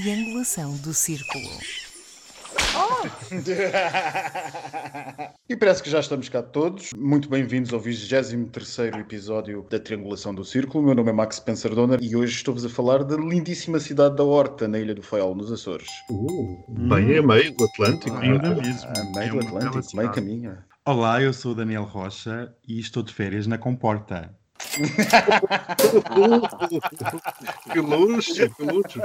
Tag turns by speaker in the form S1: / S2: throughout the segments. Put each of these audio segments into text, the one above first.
S1: triangulação do círculo.
S2: e parece que já estamos cá todos. Muito bem-vindos ao 23 episódio da Triangulação do Círculo. O meu nome é Max Spencer Donner e hoje estou-vos a falar da lindíssima cidade da Horta, na Ilha do Faial, nos Açores.
S3: Uh, bem a meio do Atlântico.
S2: Ah,
S3: ainda
S2: mesmo. A meio do Atlântico, meio caminho.
S4: Olá, eu sou o Daniel Rocha e estou de férias na Comporta.
S3: Que luxo, que luxo.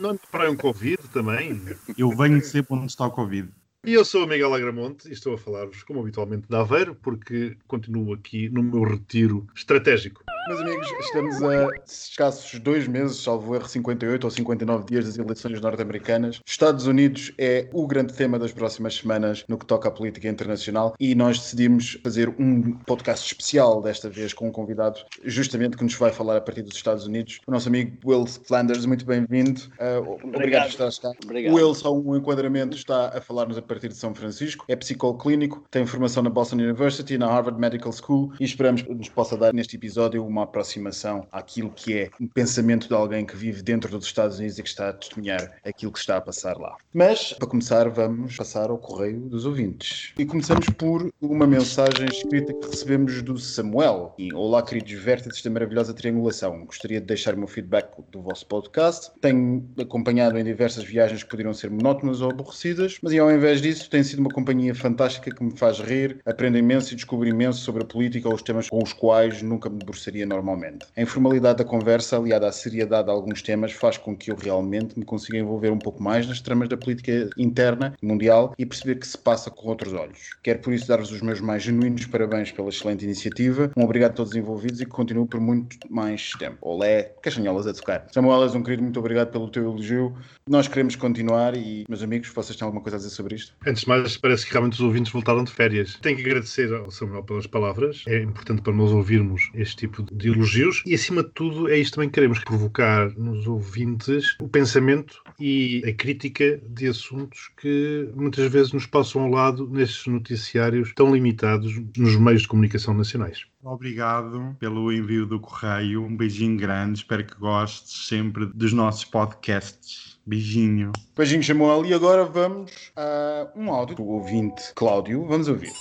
S3: Não praia um Covid também?
S4: Eu venho sempre onde está o Covid.
S3: E eu sou o Miguel Agramonte e estou a falar-vos, como habitualmente, de Aveiro, porque continuo aqui no meu retiro estratégico.
S2: Meus amigos, estamos a escassos dois meses, salvo erro, 58 ou 59 dias das eleições norte-americanas. Estados Unidos é o grande tema das próximas semanas no que toca à política internacional e nós decidimos fazer um podcast especial, desta vez com um convidado justamente que nos vai falar a partir dos Estados Unidos. O nosso amigo Will Flanders, muito bem-vindo. Uh, obrigado, por estar cá. Obrigado. Will, só um enquadramento, está a falar-nos a partir de São Francisco, é psicólogo clínico, tem formação na Boston University, na Harvard Medical School e esperamos que nos possa dar neste episódio uma aproximação àquilo que é o pensamento de alguém que vive dentro dos Estados Unidos e que está a testemunhar aquilo que está a passar lá. Mas, para começar, vamos passar ao correio dos ouvintes. E começamos por uma mensagem escrita que recebemos do Samuel. E, Olá, queridos vértices da maravilhosa triangulação. Gostaria de deixar o meu feedback do vosso podcast. Tenho acompanhado em diversas viagens que poderiam ser monótonas ou aborrecidas, mas ao invés disso, tem sido uma companhia fantástica que me faz rir, aprendo imenso e descubro imenso sobre a política ou os temas com os quais nunca me debruçaria normalmente. A informalidade da conversa, aliada à seriedade de alguns temas, faz com que eu realmente me consiga envolver um pouco mais nas tramas da política interna e mundial e perceber que se passa com outros olhos. Quero por isso dar-vos os meus mais genuínos parabéns pela excelente iniciativa. Um obrigado a todos os envolvidos e que continue por muito mais tempo. Olé, caixanholas a tocar. Samuel, és um querido, muito obrigado pelo teu elogio. Nós queremos continuar e, meus amigos, vocês têm alguma coisa a dizer sobre isto?
S3: Antes de mais, parece que realmente os ouvintes voltaram de férias. Tenho que agradecer ao Samuel pelas palavras. É importante para nós ouvirmos este tipo de elogios e, acima de tudo, é isto também que queremos provocar nos ouvintes o pensamento e a crítica de assuntos que muitas vezes nos passam ao lado nestes noticiários tão limitados nos meios de comunicação nacionais.
S4: Obrigado pelo envio do correio. Um beijinho grande. Espero que gostes sempre dos nossos podcasts. Beijinho.
S2: Beijinho, Samuel. E agora vamos a um áudio do ouvinte Cláudio. Vamos ouvir.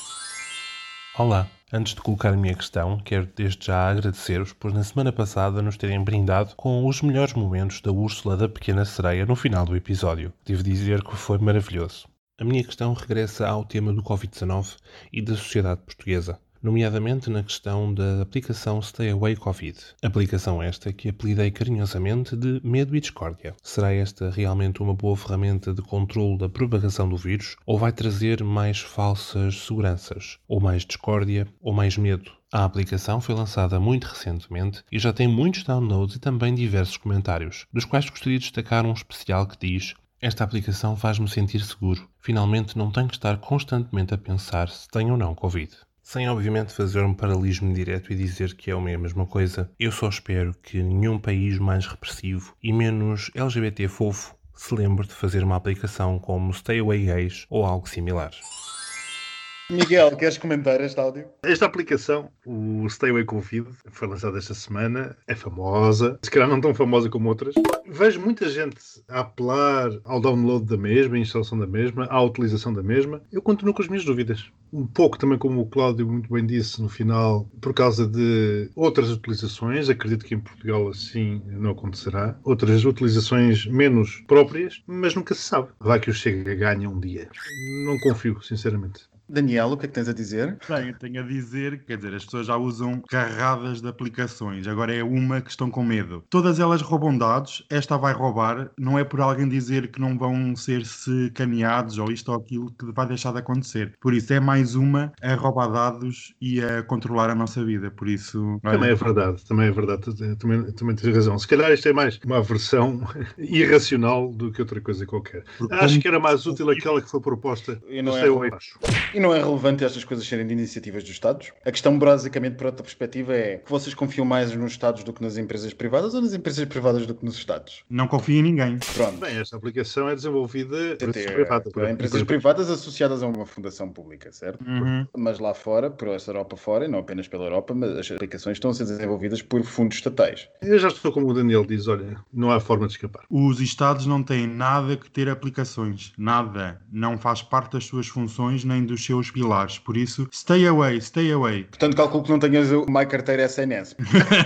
S5: Olá. Antes de colocar a minha questão, quero desde já agradecer-vos por na semana passada nos terem brindado com os melhores momentos da Úrsula da Pequena Sereia no final do episódio. Devo dizer que foi maravilhoso. A minha questão regressa ao tema do Covid-19 e da sociedade portuguesa nomeadamente na questão da aplicação Stay Away Covid. Aplicação esta que apelidei carinhosamente de Medo e Discórdia. Será esta realmente uma boa ferramenta de controle da propagação do vírus ou vai trazer mais falsas seguranças, ou mais discórdia, ou mais medo? A aplicação foi lançada muito recentemente e já tem muitos downloads e também diversos comentários, dos quais gostaria de destacar um especial que diz esta aplicação faz-me sentir seguro. Finalmente não tenho que estar constantemente a pensar se tenho ou não Covid. Sem obviamente fazer um paralelismo direto e dizer que é a mesma coisa, eu só espero que nenhum país mais repressivo e menos LGBT fofo se lembre de fazer uma aplicação como Stay Away Gays ou algo similar.
S2: Miguel, queres comentar este áudio?
S3: Esta aplicação, o Stay Away Covid, foi lançada esta semana, é famosa, se calhar não tão famosa como outras. Vejo muita gente a apelar ao download da mesma, à instalação da mesma, à utilização da mesma. Eu continuo com as minhas dúvidas. Um pouco também como o Cláudio muito bem disse no final, por causa de outras utilizações, acredito que em Portugal assim não acontecerá. Outras utilizações menos próprias, mas nunca se sabe. Vai que o Chega ganha um dia. Não confio, sinceramente.
S2: Daniel, o que é que tens a dizer?
S4: Bem, eu tenho a dizer, quer dizer, as pessoas já usam carradas de aplicações, agora é uma que estão com medo. Todas elas roubam dados, esta vai roubar, não é por alguém dizer que não vão ser se caminhados ou isto ou aquilo que vai deixar de acontecer. Por isso é mais uma a roubar dados e a controlar a nossa vida. Por isso.
S3: Também é verdade, também é verdade, também, também tens razão. Se calhar isto é mais uma versão irracional do que outra coisa qualquer. Porque Acho como... que era mais útil aquela que foi proposta.
S2: E não é, eu acho. E não é relevante estas coisas serem de iniciativas dos Estados? A questão, basicamente, por outra perspectiva, é que vocês confiam mais nos Estados do que nas empresas privadas ou nas empresas privadas do que nos Estados?
S4: Não confio em ninguém.
S2: Pronto.
S3: Bem, esta aplicação é desenvolvida por empresas privadas.
S2: por empresas privadas associadas a uma fundação pública, certo?
S4: Uhum.
S2: Mas lá fora, por esta Europa fora, e não apenas pela Europa, mas as aplicações estão a ser desenvolvidas por fundos estatais.
S3: Eu já estou como o Daniel diz, olha, não há forma de escapar.
S4: Os Estados não têm nada que ter aplicações. Nada. Não faz parte das suas funções nem dos seus pilares. Por isso, stay away, stay away.
S2: Portanto, calculo que não tenhas o My Carteira SNS.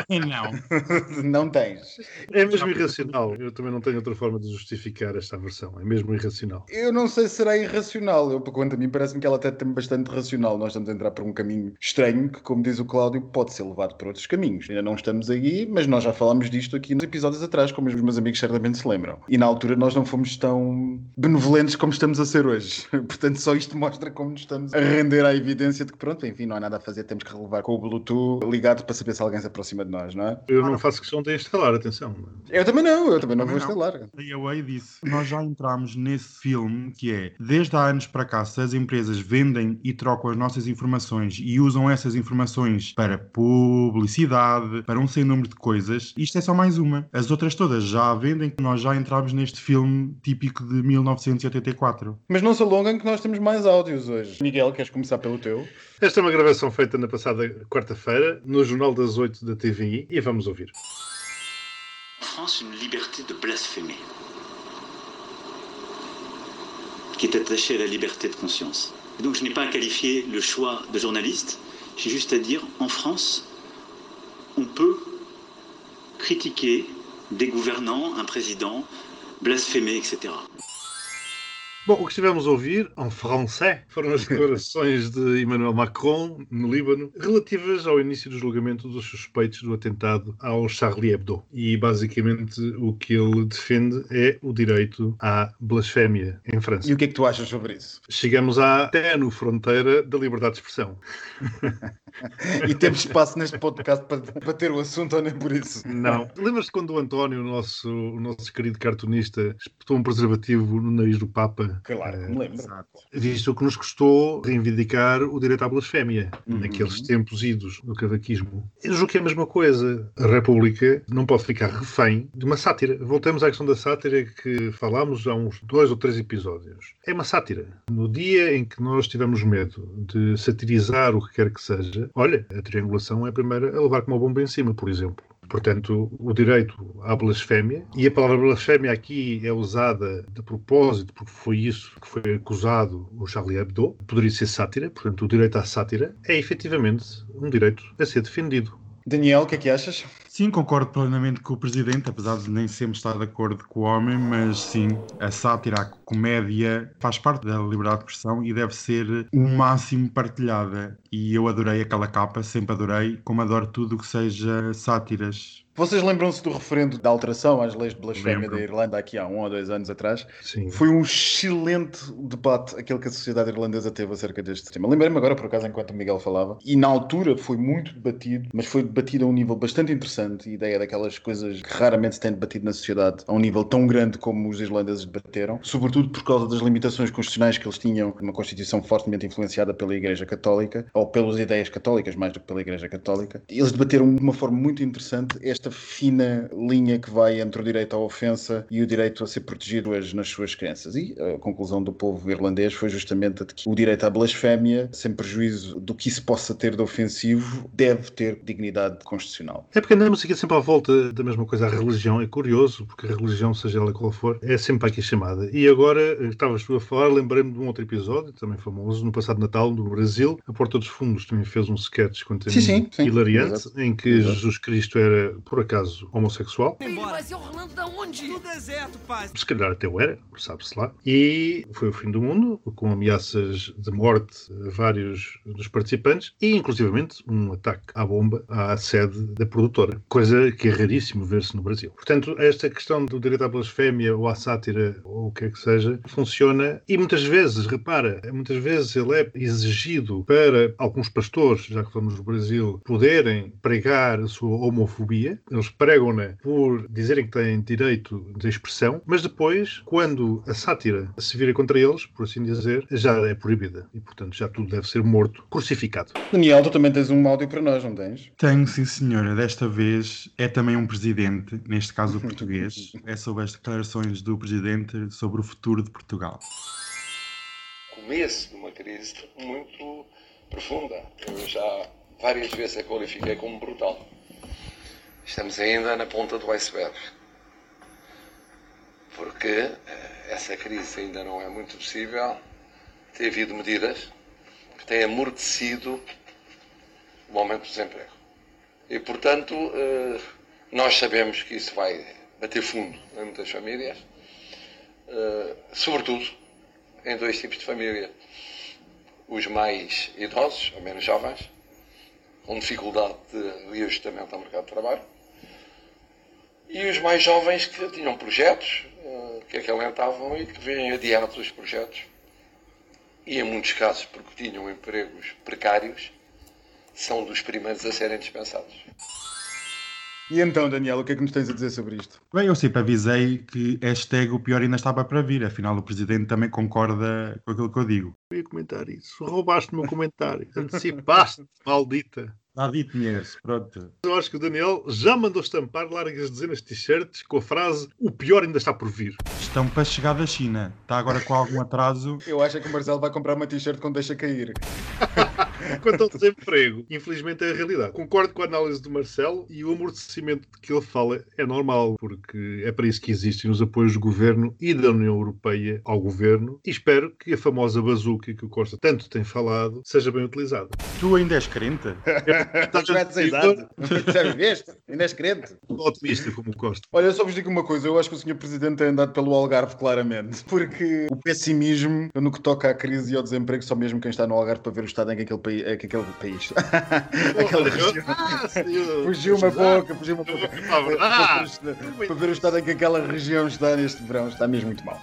S4: não.
S2: não tens.
S3: É mesmo irracional. Eu também não tenho outra forma de justificar esta aversão. É mesmo irracional.
S2: Eu não sei se será irracional. Eu, quanto a mim, parece-me que ela até tem bastante racional. Nós estamos a entrar por um caminho estranho que, como diz o Cláudio, pode ser levado por outros caminhos. Ainda não estamos aí, mas nós já falámos disto aqui nos episódios atrás, como os meus amigos certamente se lembram. E na altura nós não fomos tão benevolentes como estamos a ser hoje. Portanto, só isto mostra como nos estamos a render à evidência de que, pronto, enfim, não há nada a fazer, temos que relevar com o Bluetooth ligado para saber se alguém se aproxima de nós, não é?
S3: Eu não faço questão de instalar, atenção.
S2: Eu também não, eu também não
S4: Também
S2: vou
S4: não.
S2: instalar.
S4: Stay away disso. Nós já entramos nesse filme que é, desde há anos para cá, se as empresas vendem e trocam as nossas informações e usam essas informações para publicidade, para um sem número de coisas, isto é só mais uma. As outras todas já a vendem, nós já entramos neste filme típico de 1984.
S2: Mas não se alongam que nós temos mais áudios hoje. Miguel, queres começar pelo teu?
S3: Esta é uma gravação feita na passada quarta-feira, no Jornal das Oito da TVI, e vamos ouvir.
S6: En France une liberté de blasphémer, qui est attachée à la liberté de conscience. Et donc je n'ai pas à qualifier le choix de journaliste, j'ai juste à dire, en France, on peut critiquer des gouvernants, un président, blasphémer, etc.
S3: Bom, o que estivemos a ouvir, em francês, foram as declarações de Emmanuel Macron, no Líbano, relativas ao início do julgamento dos suspeitos do atentado ao Charlie Hebdo. E, basicamente, o que ele defende é o direito à blasfémia em França.
S2: E o que é que tu achas sobre isso?
S3: Chegamos à ténue fronteira da liberdade de expressão.
S2: E temos espaço neste podcast para, para ter o assunto ou nem por isso?
S3: Não. Lembras-te quando o António, o nosso, o nosso querido cartunista, espetou um preservativo no nariz do Papa?
S2: Claro, que me lembro.
S4: Exato.
S3: Visto que nos custou reivindicar o direito à blasfémia,
S2: Uhum.
S3: naqueles tempos idos do cavaquismo. Eu julgo que é a mesma coisa. A República não pode ficar refém de uma sátira. Voltamos à questão da sátira que falámos há uns dois ou três episódios. É uma sátira. No dia em que nós tivemos medo de satirizar o que quer que seja, olha, a triangulação é a primeira a levar com uma bomba em cima, por exemplo. Portanto, o direito à blasfémia, e a palavra blasfémia aqui é usada de propósito, porque foi isso que foi acusado o Charlie Hebdo, poderia ser sátira, portanto, o direito à sátira é efetivamente um direito a ser defendido.
S2: Daniel, o que é que achas?
S4: Sim, concordo plenamente com o Presidente, apesar de nem sempre estar de acordo com o homem, mas sim, a sátira, a comédia faz parte da liberdade de expressão e deve ser o máximo partilhada. E eu adorei aquela capa, sempre adorei, como adoro tudo o que seja sátiras.
S2: Vocês lembram-se do referendo da alteração às leis de blasfémia
S4: Lembro.
S2: da Irlanda aqui há um ou dois anos atrás?
S3: Sim.
S2: Foi um excelente debate aquele que a sociedade irlandesa teve acerca deste tema. Lembrei-me agora, por acaso, enquanto o Miguel falava, e na altura foi muito debatido, mas foi debatido a um nível bastante interessante. A ideia daquelas coisas que raramente se tem debatido na sociedade a um nível tão grande como os irlandeses debateram, sobretudo por causa das limitações constitucionais que eles tinham, uma Constituição fortemente influenciada pela Igreja Católica, ou pelas ideias católicas mais do que pela Igreja Católica. Eles debateram de uma forma muito interessante esta fina linha que vai entre o direito à ofensa e o direito a ser protegido hoje nas suas crenças. E a conclusão do povo irlandês foi justamente a de que o direito à blasfémia, sem prejuízo do que isso possa ter de ofensivo, deve ter dignidade constitucional.
S3: É porque andamos aqui sempre à volta da mesma coisa. A religião é curioso, porque a religião, seja ela qual for, é sempre aqui chamada. E agora, eh, estavas tu a falar, lembrei-me de um outro episódio, também famoso, no passado Natal, no Brasil. A Porta dos Fundos também fez um sketch quanto a
S2: Sim, sim, sim.
S3: hilariante,
S2: Exato.
S3: em que
S2: Exato.
S3: Jesus Cristo era, por acaso, homossexual.
S7: Mas é Orlando da onde? Do deserto, pai.
S3: Se calhar até o era, sabe-se lá. E foi o fim do mundo, com ameaças de morte a vários dos participantes e, inclusivamente, um ataque à bomba à sede da produtora. Coisa que é raríssimo ver-se no Brasil. Portanto, esta questão do direito à blasfémia ou à sátira ou o que é que seja, funciona e muitas vezes, repara, muitas vezes ele é exigido para alguns pastores, já que falamos do Brasil, poderem pregar a sua homofobia. Eles pregam-na por dizerem que têm direito de expressão, mas depois, quando a sátira se vira contra eles, por assim dizer, já é proibida e, portanto, já tudo deve ser morto, crucificado.
S2: Daniel, tu também tens um áudio para nós, não tens?
S4: Tenho, sim, senhora. Desta vez é também um presidente, neste caso o português. É sobre as declarações do presidente sobre o futuro de Portugal.
S8: Começo de uma crise muito profunda. Eu já várias vezes a qualifiquei como brutal. Estamos ainda na ponta do iceberg. Porque eh, essa crise ainda não é muito possível. Tem havido medidas que têm amortecido o aumento do desemprego. E, portanto, eh, nós sabemos que isso vai bater fundo em muitas famílias, eh, sobretudo em dois tipos de família. Os mais idosos, ou menos jovens, com dificuldade de reajustamento ao mercado de trabalho, e os mais jovens que tinham projetos, eh, que acalentavam e que vêm adiados os projetos, e em muitos casos porque tinham empregos precários, são dos primeiros a serem dispensados.
S2: E então, Daniel, o que é que nos tens a dizer sobre isto?
S4: Bem, eu sempre avisei que hashtag o pior ainda estava para vir, afinal o presidente também concorda com aquilo que eu digo.
S3: Eu ia comentar isso. Roubaste o meu comentário. Antecipaste, maldita.
S4: Dito esse, pronto.
S3: Eu acho que o Daniel já mandou estampar largas dezenas de t-shirts com a frase o pior ainda está por vir.
S4: Estão para chegar da China. Está agora com algum atraso.
S2: Eu acho que o Marcelo vai comprar uma t-shirt quando deixa cair.
S3: Quanto ao desemprego, infelizmente é a realidade. Concordo com a análise do Marcelo e o amortecimento de que ele fala é normal, porque é para isso que existem os apoios do governo e da União Europeia ao governo. E espero que a famosa bazuca que o Costa tanto tem falado seja bem utilizada.
S4: Tu ainda és crente?
S2: Estás já idade? Já viveste? Ainda és crente?
S3: Otimista como o Costa.
S2: Olha, eu só vos digo uma coisa. Eu acho que o Sr. Presidente tem andado pelo Algarve, claramente. Porque o pessimismo no que toca à crise e ao desemprego, só mesmo quem está no Algarve para ver o estado em que aquele país. Que aquele país. Aquela região. Fugiu uma boca, fugiu uma boca. Para ver o estado em que aquela região está neste verão. Está mesmo muito mal.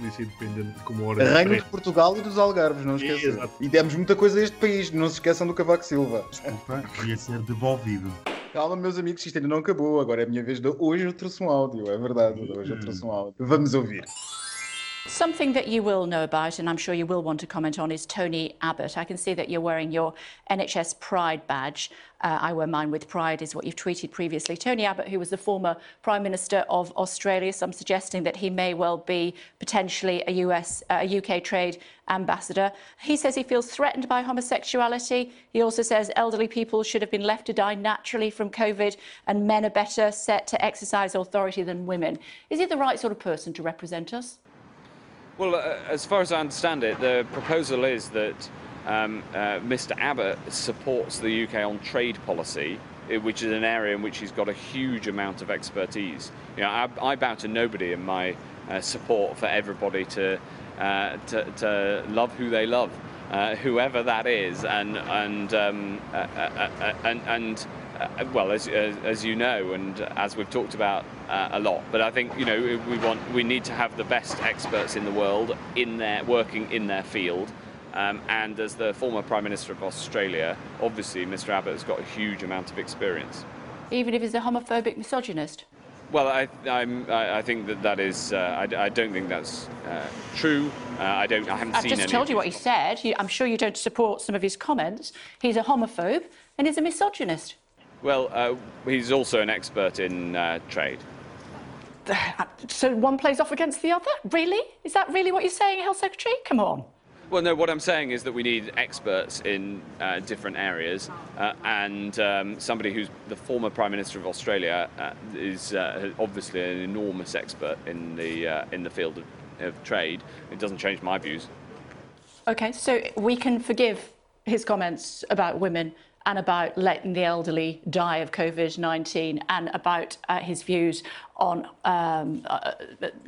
S3: Isso independente de como hora.
S2: Reino de Portugal e dos Algarves, não esqueçam. E demos muita coisa a este país, não se esqueçam do Cavaco Silva.
S4: Desculpa, ia ser devolvido.
S2: Calma, meus amigos, isto ainda não acabou. Agora é a minha vez de hoje eu trouxe um áudio, é verdade. Hoje eu trouxe um áudio. Vamos ouvir.
S9: Something that you will know about, and I'm sure you will want to comment on, is Tony Abbott. I can see that you're wearing your NHS Pride badge. Uh, I wear mine with pride, is what you've tweeted previously. Tony Abbott, who was the former Prime Minister of Australia, some suggesting that he may well be potentially a US, uh, a UK trade ambassador. He says he feels threatened by homosexuality. He also says elderly people should have been left to die naturally from COVID, and men are better set to exercise authority than women. Is he the right sort of person to represent us?
S10: Well, uh, as far as I understand it, the proposal is that um, uh, Mr. Abbott supports the UK on trade policy, which is an area in which he's got a huge amount of expertise. You know, I, I bow to nobody in my uh, support for everybody to, uh, to, to love who they love, uh, whoever that is, and and um, uh, uh, and and. Uh, well, as, as, as, you know, and as we've talked about uh, a lot, but I think you know we want we need to have the best experts in the world in their working in their field, um, and as the former Prime Minister of Australia, obviously Mr Abbott has got a huge amount of experience.
S9: Even if he's a homophobic misogynist.
S10: Well, I, I'm, I, I think that that is. Uh, I, I, don't think that's uh, true. Uh, I don't. I haven't
S9: I've
S10: seen.
S9: just
S10: any
S9: told you what he said. I'm sure you don't support some of his comments. He's a homophobe and he's a misogynist.
S10: Well, uh, he's also an expert in uh, trade.
S9: So one plays off against the other? Really? Is that really what you're saying, Health Secretary? Come on.
S10: Well, no, what I'm saying is that we need experts in uh, different areas, uh, and um, somebody who's the former Prime Minister of Australia uh, is uh, obviously an enormous expert in the, uh, in the field of, of trade. It doesn't change my views.
S9: Okay, so we can forgive his comments about women and about letting the elderly die of COVID 19 and about uh, his views on um, uh,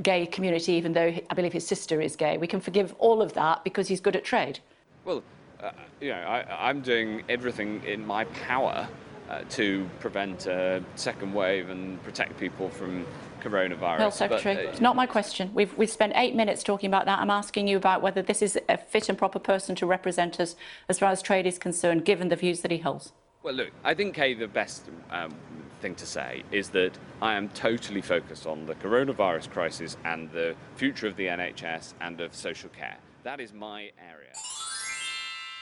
S9: gay community, even though I believe his sister is gay. We can forgive all of that because he's good at trade.
S10: Well, uh, you know, I, I'm doing everything in my power uh, to prevent a second wave and protect people from coronavirus.
S9: Health Secretary,
S10: But, uh,
S9: it's not my question. We've, we've spent eight minutes talking about that. I'm asking you about whether this is a fit and proper person to represent us as far as trade is concerned, given the views that he holds.
S10: Well, look, I think, Kay, the best um, thing to say is that I am totally focused on the coronavirus crisis and the future of the NHS and of social care. That is my area.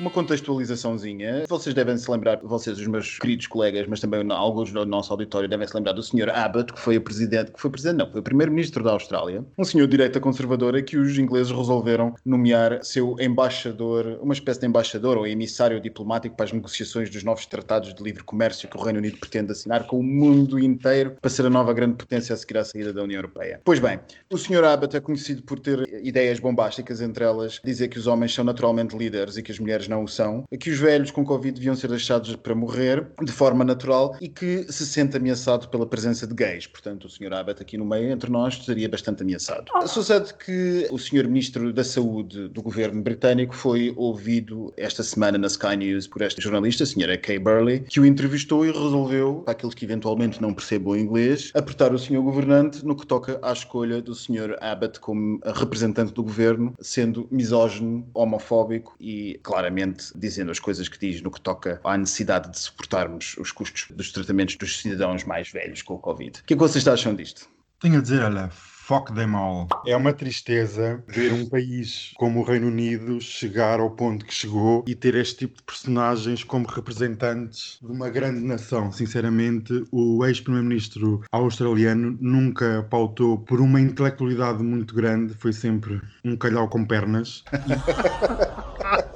S2: Uma contextualizaçãozinha. Vocês devem se lembrar, vocês, os meus queridos colegas, mas também alguns do nosso auditório devem se lembrar do Sr. Abbott, que foi o presidente, que foi presidente, não, foi o primeiro-ministro da Austrália, um senhor de direita conservadora que os ingleses resolveram nomear seu embaixador, uma espécie de embaixador ou emissário diplomático para as negociações dos novos tratados de livre comércio que o Reino Unido pretende assinar com o mundo inteiro para ser a nova grande potência a seguir à saída da União Europeia. Pois bem, o Sr. Abbott é conhecido por ter ideias bombásticas, entre elas dizer que os homens são naturalmente líderes e que as mulheres não o são, que os velhos com Covid deviam ser deixados para morrer de forma natural e que se sente ameaçado pela presença de gays. Portanto, o Sr. Abbott aqui no meio, entre nós, estaria bastante ameaçado. Sucede que o Sr. Ministro da Saúde do governo britânico foi ouvido esta semana na Sky News por esta jornalista, a Sra. Kay Burley, que o entrevistou e resolveu, para aqueles que eventualmente não percebam inglês, apertar o Sr. Governante no que toca à escolha do Sr. Abbott como representante do governo, sendo misógino, homofóbico e claramente dizendo as coisas que diz no que toca à necessidade de suportarmos os custos dos tratamentos dos cidadãos mais velhos com o Covid. O que é que vocês acham disto?
S4: Tenho a dizer, olha, fuck them all. É uma tristeza ver um país como o Reino Unido chegar ao ponto que chegou e ter este tipo de personagens como representantes de uma grande nação. Sinceramente, o ex-primeiro-ministro australiano nunca pautou por uma intelectualidade muito grande, foi sempre um calhau com pernas.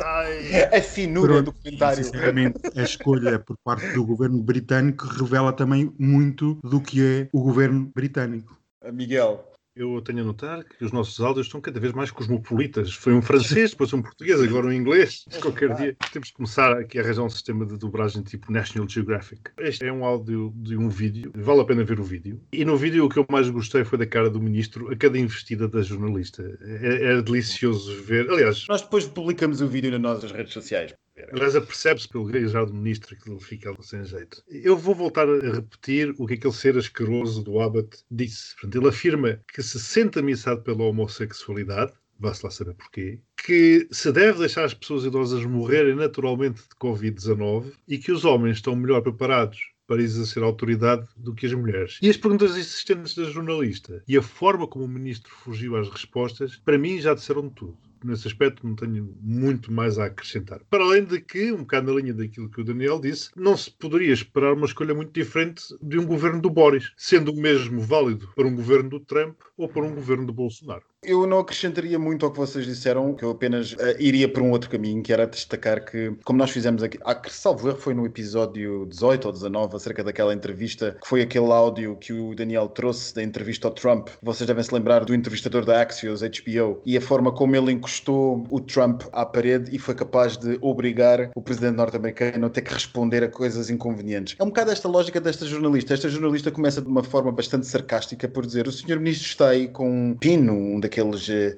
S2: A finura do comentário.
S4: Sinceramente, a escolha por parte do governo britânico revela também muito do que é o governo britânico.
S2: Miguel.
S3: Eu tenho a notar que os nossos áudios estão cada vez mais cosmopolitas. Foi um francês, depois um português, agora um inglês. Qualquer dia temos que começar aqui a arranjar um sistema de dobragem tipo National Geographic. Este é um áudio de um vídeo, vale a pena ver o vídeo. E no vídeo o que eu mais gostei foi da cara do ministro a cada investida da jornalista. É, é delicioso ver. Aliás,
S2: nós depois publicamos o vídeo nas nossas redes sociais.
S3: Aliás, percebe-se pelo gaguejar do ministro que ele fica sem jeito. Eu vou voltar a repetir o que aquele ser asqueroso do Abbott disse. Ele afirma que se sente ameaçado pela homossexualidade, vá-se lá saber porquê, que se deve deixar as pessoas idosas morrerem naturalmente de Covid-19 e que os homens estão melhor preparados para exercer autoridade do que as mulheres. E as perguntas insistentes da jornalista e a forma como o ministro fugiu às respostas, para mim já disseram tudo nesse aspecto não tenho muito mais a acrescentar. Para além de que, um bocado na linha daquilo que o Daniel disse, não se poderia esperar uma escolha muito diferente de um governo do Boris, sendo o mesmo válido para um governo do Trump ou para um governo do Bolsonaro.
S2: Eu não acrescentaria muito ao que vocês disseram, que eu apenas uh, iria por um outro caminho, que era destacar que, como nós fizemos aqui, ah, salvo erro foi no episódio 18 ou 19, acerca daquela entrevista, que foi aquele áudio que o Daniel trouxe da entrevista ao Trump. Vocês devem se lembrar do entrevistador da Axios, HBO, e a forma como ele encostou o Trump à parede e foi capaz de obrigar o presidente norte-americano a ter que responder a coisas inconvenientes. É um bocado esta lógica desta jornalista. Esta jornalista começa de uma forma bastante sarcástica por dizer: o senhor ministro está aí com um pino, um daqueles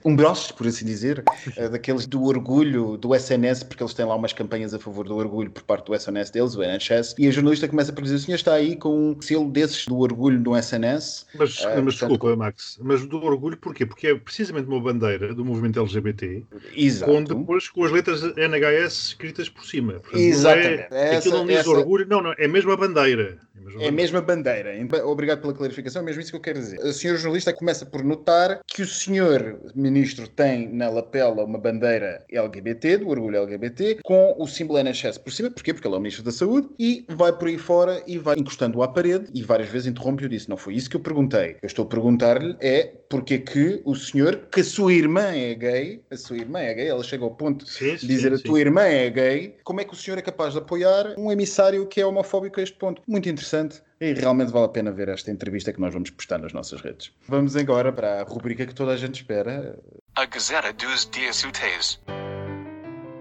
S2: um broche, por assim dizer, daqueles do orgulho do SNS, porque eles têm lá umas campanhas a favor do orgulho por parte do SNS deles, o NHS, e a jornalista começa por dizer: o senhor está aí com um selo desses do orgulho do SNS.
S3: Mas, uh, mas portanto, desculpa, Max, mas do orgulho porquê? Porque é precisamente uma bandeira do movimento LGBT,
S2: Exato.
S3: com depois com as letras NHS escritas por cima.
S2: Portanto, Exatamente.
S3: Não é, aquilo não diz essa... orgulho, não, não, é mesmo a bandeira.
S2: É a mesma bandeira. Obrigado pela clarificação, é mesmo isso que eu quero dizer. O senhor jornalista começa por notar que o senhor ministro tem na lapela uma bandeira LGBT, do orgulho LGBT, com o símbolo NHS por cima. Porquê? Porque ele é o ministro da Saúde e vai por aí fora e vai encostando à parede e várias vezes interrompe e disse: Não foi isso que eu perguntei. Eu estou a perguntar-lhe é porque que o senhor, que a sua irmã é gay, a sua irmã é gay, ela chega ao ponto
S3: sim,
S2: de dizer
S3: sim,
S2: a tua irmã é gay, como é que o senhor é capaz de apoiar um emissário que é homofóbico a este ponto? Muito interessante. E realmente vale a pena ver esta entrevista que nós vamos postar nas nossas redes. Vamos agora para a rubrica que toda a gente espera.
S11: A Gazeta dos Dias Úteis.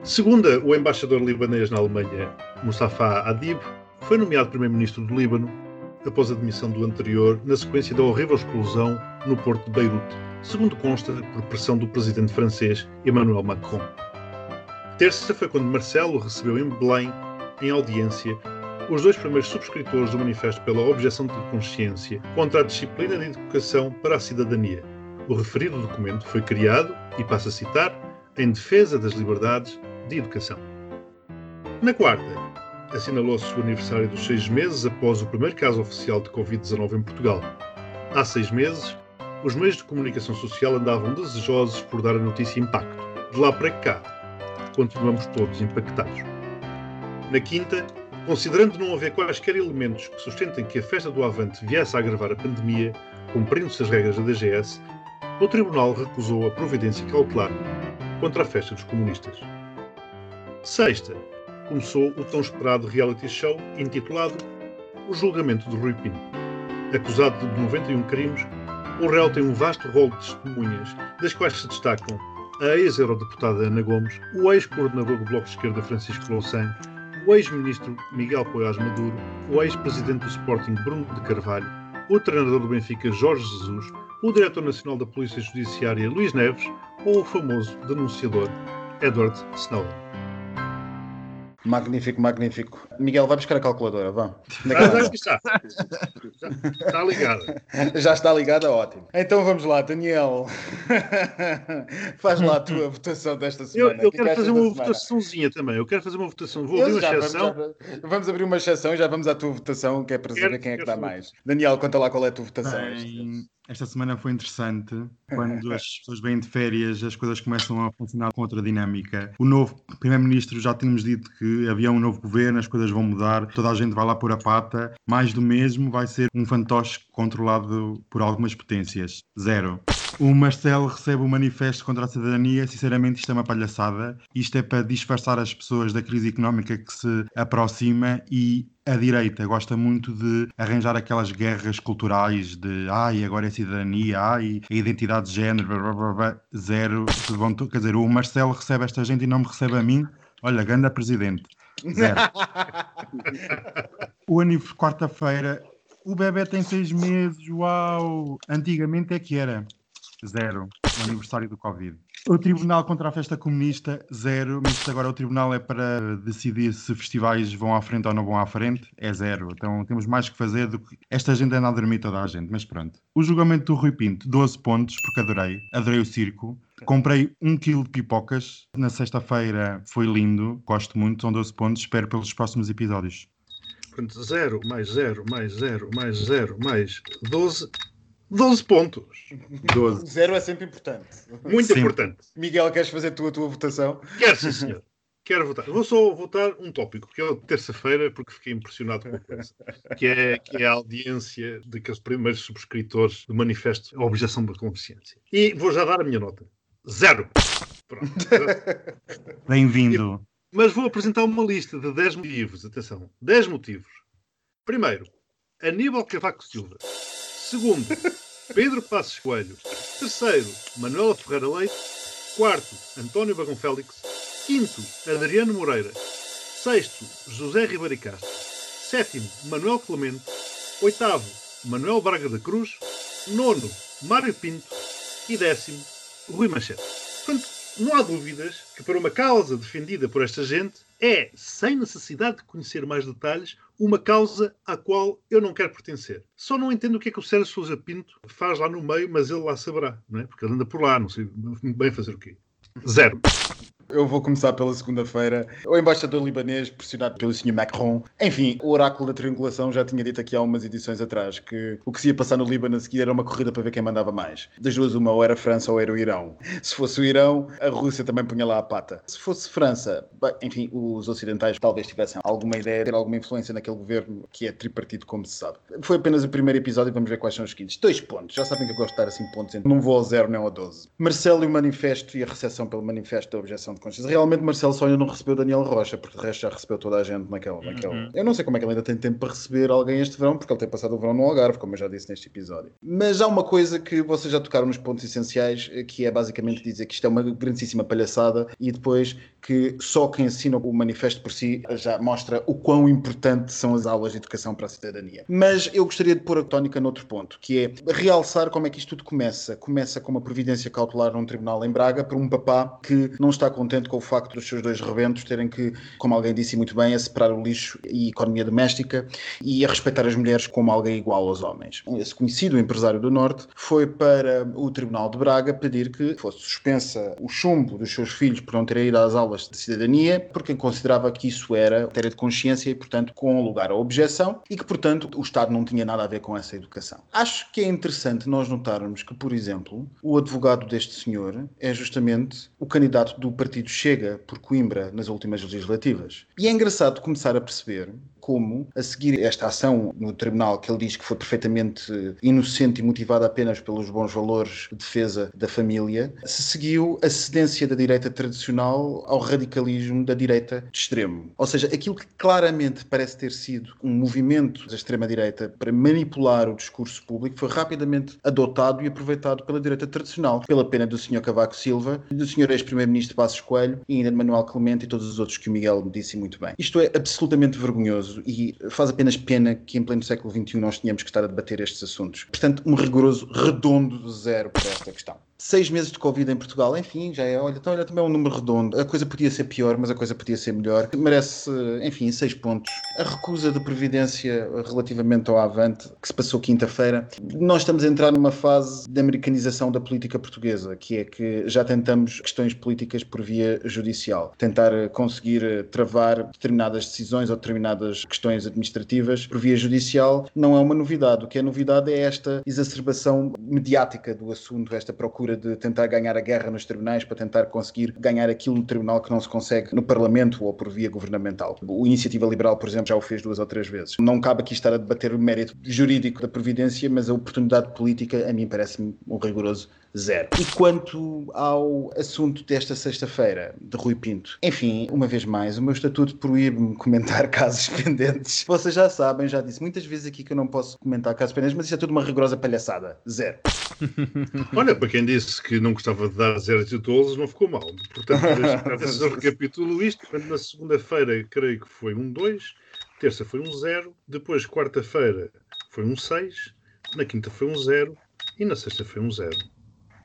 S3: Segunda, o embaixador libanês na Alemanha, Mustafa Adib, foi nomeado primeiro-ministro do Líbano após a demissão do anterior na sequência da horrível explosão no porto de Beirute, segundo consta por pressão do presidente francês Emmanuel Macron. Terça foi quando Marcelo recebeu em Belém, em audiência, os dois primeiros subscritores do Manifesto pela Objeção de Consciência contra a Disciplina de Educação para a Cidadania. O referido documento foi criado, e passo a citar, em defesa das liberdades de educação. Na quarta, assinalou-se o aniversário dos seis meses após o primeiro caso oficial de Covid-19 em Portugal. Há seis meses, os meios de comunicação social andavam desejosos por dar a notícia impacto. De lá para cá, continuamos todos impactados. Na quinta, considerando não haver quaisquer elementos que sustentem que a festa do Avante viesse a agravar a pandemia, cumprindo-se as regras da DGS, o Tribunal recusou a providência cautelar contra a festa dos comunistas. Sexta, começou o tão esperado reality show intitulado O Julgamento de Rui Pinto. Acusado de 91 crimes, o réu tem um vasto rol de testemunhas, das quais se destacam a ex-eurodeputada Ana Gomes, o ex-coordenador do Bloco de Esquerda Francisco Louçã, o ex-ministro Miguel Poiás Maduro, o ex-presidente do Sporting Bruno de Carvalho, o treinador do Benfica Jorge Jesus, o diretor nacional da Polícia Judiciária Luís Neves ou o famoso denunciador Edward Snowden.
S2: Magnífico, magnífico. Miguel, vai buscar a calculadora, vá.
S3: Ah, já está. Já está ligada.
S2: Já está ligada, ótimo. Então vamos lá, Daniel. Faz lá a tua votação desta semana.
S3: Eu, eu
S2: Que
S3: quero
S2: que
S3: fazer uma
S2: semana?
S3: votaçãozinha também. Eu quero fazer uma votação. Vou
S2: Eu
S3: abrir uma
S2: já vamos,
S3: exceção.
S2: já vamos abrir uma exceção e já vamos à tua votação, que é para saber
S3: Quero-
S2: quem é que
S3: quero
S2: dá mais. Daniel, conta lá qual é a tua votação.
S4: Bem, esta semana foi interessante. Quando as pessoas vêm de férias, as coisas começam a funcionar com outra dinâmica. O novo Primeiro-Ministro já tínhamos dito que havia um novo governo, as coisas vão mudar, toda a gente vai lá pôr a pata. Mais do mesmo vai ser um fantoche controlado por algumas potências. Zero. O Marcelo recebe o manifesto contra a cidadania. Sinceramente, isto é uma palhaçada. Isto é para disfarçar as pessoas da crise económica que se aproxima e a direita gosta muito de arranjar aquelas guerras culturais de ai, agora é cidadania, ai, a identidade de género, blá, blá, blá, blá. zero. Quer dizer, o Marcelo recebe esta gente e não me recebe a mim. Olha, ganda presidente. Zero. O aniversário, quarta-feira, o bebê tem seis meses, uau! Antigamente é que era. Zero. O aniversário do Covid. O Tribunal contra a Festa Comunista, zero. Mas agora o Tribunal é para decidir se festivais vão à frente ou não vão à frente, é zero. Então temos mais que fazer do que. Esta gente anda a dormir toda a gente, mas pronto. O julgamento do Rui Pinto, 12 pontos, porque adorei. Adorei o circo. Comprei um quilo de pipocas. Na sexta-feira foi lindo, gosto muito, são 12 pontos. Espero pelos próximos episódios.
S3: 0 mais 0 mais 0 mais 0 mais 12. 12 pontos.
S4: 12.
S2: Zero é sempre importante.
S3: Muito
S4: Sempre.
S3: importante.
S2: Miguel, queres fazer tu a tua votação?
S3: Quero, sim, senhor. Quero votar. Vou só votar um tópico, que é o de terça-feira, porque fiquei impressionado com a coisa. Que é, que é a audiência daqueles primeiros subscritores do manifesto A Objeção da Consciência. E vou já dar a minha nota. Zero. Pronto.
S4: Bem-vindo.
S3: Mas vou apresentar uma lista de 10 motivos. Atenção. 10 motivos. Primeiro, Aníbal Cavaco Silva. Segundo, Pedro Passos Coelho. Terceiro, Manuela Ferreira Leite. Quarto, António Bagão Félix. Quinto, Adriano Moreira. Sexto, José Ribeiro e Castro. Sétimo, Manuel Clemente. Oitavo, Manuel Braga da Cruz. Nono, Mário Pinto. E décimo, Rui Machete. Portanto, não há dúvidas que para uma causa defendida por esta gente é, sem necessidade de conhecer mais detalhes, uma causa à qual eu não quero pertencer. Só não entendo o que é que o Sérgio Sousa Pinto faz lá no meio, mas ele lá saberá, não é? Porque ele anda por lá, não sei bem fazer o quê. Zero.
S2: Eu vou começar pela segunda-feira. O embaixador libanês, pressionado pelo Sr. Macron. Enfim, o oráculo da triangulação já tinha dito aqui há umas edições atrás que o que se ia passar no Líbano a seguir era uma corrida para ver quem mandava mais. Das duas, uma, ou era a França ou era o Irão. Se fosse o Irão, a Rússia também punha lá a pata. Se fosse França, enfim, os ocidentais talvez tivessem alguma ideia, ter alguma influência naquele governo que é tripartido, como se sabe. Foi apenas o primeiro episódio vamos ver quais são os seguintes. Dois pontos. Já sabem que eu gosto de dar assim pontos. Não vou ao zero nem ao 12. Marcelo e o manifesto e a recepção pelo manifesto da objeção de consciência. Realmente Marcelo ainda não recebeu Daniel Rocha, porque de resto já recebeu toda a gente naquele.
S4: Uhum.
S2: Eu não sei como é que ele ainda tem tempo para receber alguém este verão, porque ele tem passado o verão no Algarve, como eu já disse neste episódio. Mas há uma coisa que vocês já tocaram nos pontos essenciais, eh, que é basicamente dizer que isto é uma grandíssima palhaçada e depois que só quem assina o manifesto por si já mostra o quão importante são as aulas de educação para a cidadania. Mas eu gostaria de pôr a tónica noutro ponto, que é realçar como é que isto tudo começa. Começa com uma providência cautelar num tribunal em Braga por um papá que não está contente contente com o facto dos seus dois rebentos terem que, como alguém disse muito bem, a separar o lixo e a economia doméstica e a respeitar as mulheres como alguém igual aos homens. Esse conhecido empresário do Norte foi para o Tribunal de Braga pedir que fosse suspensa o chumbo dos seus filhos por não terem ido às aulas de cidadania, porque considerava que isso era matéria de consciência e, portanto, com lugar à objeção e que, portanto, o Estado não tinha nada a ver com essa educação. Acho que é interessante nós notarmos que, por exemplo, o advogado deste senhor é justamente o candidato do partido Chega por Coimbra nas últimas legislativas. E é engraçado começar a perceber como, a seguir esta ação no tribunal, que ele diz que foi perfeitamente inocente e motivada apenas pelos bons valores de defesa da família, se seguiu a cedência da direita tradicional ao radicalismo da direita de extremo. Ou seja, aquilo que claramente parece ter sido um movimento da extrema-direita para manipular o discurso público foi rapidamente adotado e aproveitado pela direita tradicional, pela pena do Sr. Cavaco Silva, do Sr. ex-primeiro-ministro Passos Coelho e ainda de Manuel Clemente e todos os outros que o Miguel me disse muito bem. Isto é absolutamente vergonhoso e faz apenas pena que em pleno século XXI nós tenhamos que estar a debater estes assuntos. Portanto, um rigoroso redondo zero para esta questão seis meses de Covid em Portugal, enfim, já é, olha, então olha, também é um número redondo. A coisa podia ser pior, mas a coisa podia ser melhor. Merece, enfim, seis pontos. A recusa de previdência relativamente ao Avante, que se passou quinta-feira, nós estamos a entrar numa fase de americanização da política portuguesa, que é que já tentamos questões políticas por via judicial. Tentar conseguir travar determinadas decisões ou determinadas questões administrativas por via judicial não é uma novidade. O que é novidade é esta exacerbação mediática do assunto, esta procura de tentar ganhar a guerra nos tribunais para tentar conseguir ganhar aquilo no tribunal que não se consegue no Parlamento ou por via governamental. O Iniciativa Liberal, por exemplo, já o fez duas ou três vezes. Não cabe aqui estar a debater o mérito jurídico da Previdência, mas a oportunidade política, a mim parece-me um rigoroso zero. E quanto ao assunto desta sexta-feira, de Rui Pinto, enfim, uma vez mais, o meu estatuto proíbe-me comentar casos pendentes. Vocês já sabem, já disse muitas vezes aqui que eu não posso comentar casos pendentes, mas isto é tudo uma rigorosa palhaçada. Zero.
S3: Olha, para quem disse que não gostava de dar zero titulos, não ficou mal. Portanto, vezes eu recapitulo isto. Portanto, na segunda-feira, creio que foi um 2, terça foi um 0, depois quarta-feira foi um 6, na quinta foi um 0 e na sexta foi um 0.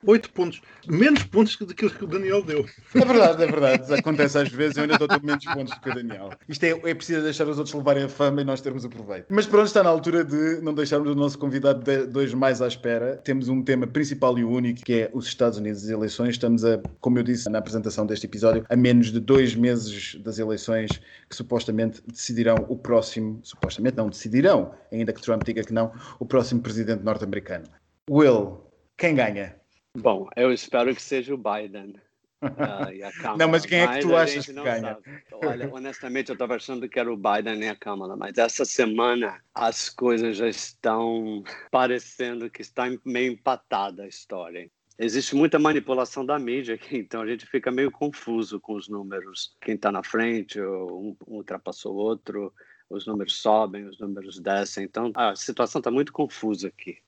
S3: 8 pontos. Menos pontos do que o Daniel deu.
S2: É verdade, é verdade. Acontece às vezes, eu ainda estou com menos pontos do que o Daniel. Isto é, é preciso deixar os outros levarem a fama e nós termos o proveito. Mas pronto, está na altura de não deixarmos o nosso convidado de dois mais à espera. Temos um tema principal e único, que é os Estados Unidos e as eleições. Estamos a, como eu disse na apresentação deste episódio, a menos de dois meses das eleições que supostamente decidirão o próximo, supostamente não decidirão, ainda que Trump diga que não, o próximo presidente norte-americano. Will, quem ganha?
S12: Bom, eu espero que seja o Biden. Uh,
S2: não, mas quem é que tu achas que ganha?
S12: Sabe. Olha, honestamente, eu estava achando que era o Biden e a Câmara, mas essa semana as coisas já estão parecendo que está meio empatada a história. Existe muita manipulação da mídia aqui, então a gente fica meio confuso com os números. Quem está na frente, um ultrapassou o outro, os números sobem, os números descem. Então a situação está muito confusa aqui.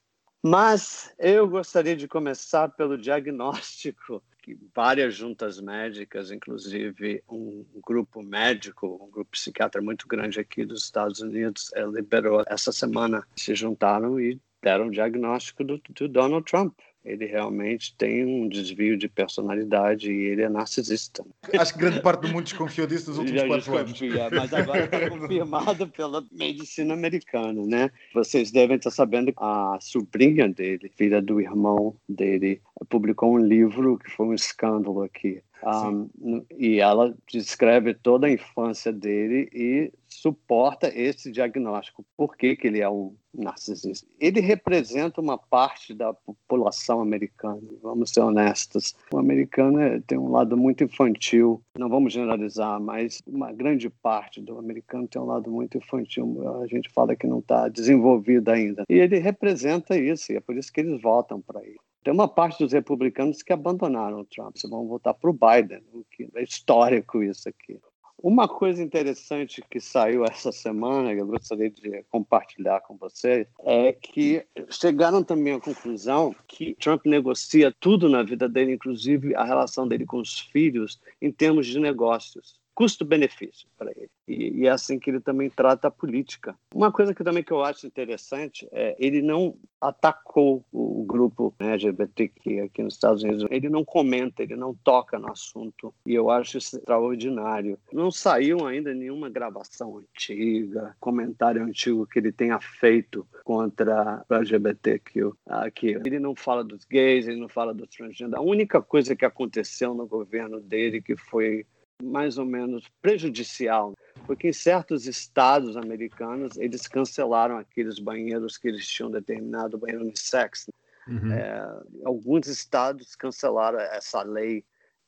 S12: Mas eu gostaria de começar pelo diagnóstico que várias juntas médicas, inclusive um grupo médico, um grupo psiquiatra muito grande aqui dos Estados Unidos, eh, liberou essa semana, se juntaram e deram o diagnóstico do, do Donald Trump ele realmente tem um desvio de personalidade e ele é narcisista.
S2: Acho que grande parte do mundo desconfiou disso nos últimos Já quatro anos.
S12: Mas agora está confirmado pela medicina americana, né? Vocês devem estar sabendo que a sobrinha dele, filha do irmão dele, publicou um livro que foi um escândalo aqui. Um, e ela descreve toda a infância dele e suporta esse diagnóstico. Por que, que ele é um narcisista? Ele representa uma parte da população americana, vamos ser honestos. O americano é, tem um lado muito infantil, não vamos generalizar, mas uma grande parte do americano tem um lado muito infantil. A gente fala que não está desenvolvido ainda. E ele representa isso, e é por isso que eles votam para ele. Tem uma parte dos republicanos que abandonaram o Trump, vão votar para o Biden, o que é histórico isso aqui. Uma coisa interessante que saiu essa semana, que eu gostaria de compartilhar com vocês, é que chegaram também à conclusão que Trump negocia tudo na vida dele, inclusive a relação dele com os filhos, em termos de negócios. Custo-benefício para ele. E, e, é assim que ele também trata a política. Uma coisa que também que eu acho interessante é ele não atacou o grupo né, LGBTQ aqui nos Estados Unidos. Ele não comenta, ele não toca no assunto. E eu acho isso extraordinário. Não saiu ainda nenhuma gravação antiga, comentário antigo que ele tenha feito contra o LGBTQ aqui. Ele não fala dos gays, ele não fala dos transgêneros. A única coisa que aconteceu no governo dele que foi mais ou menos prejudicial, porque em certos estados americanos eles cancelaram aqueles banheiros que eles tinham determinado banheiro unissex. Uhum. É, alguns estados cancelaram essa lei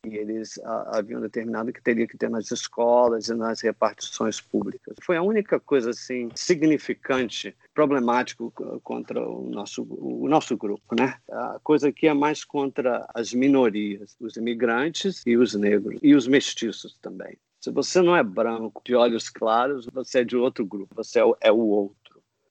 S12: e eles a, haviam determinado que teria que ter nas escolas e nas repartições públicas. Foi a única coisa assim significante, problemático contra o nosso o nosso grupo, né? A coisa que é mais contra as minorias, os imigrantes e os negros e os mestiços também. Se você não é branco, de olhos claros, você é de outro grupo, você é o, é o outro.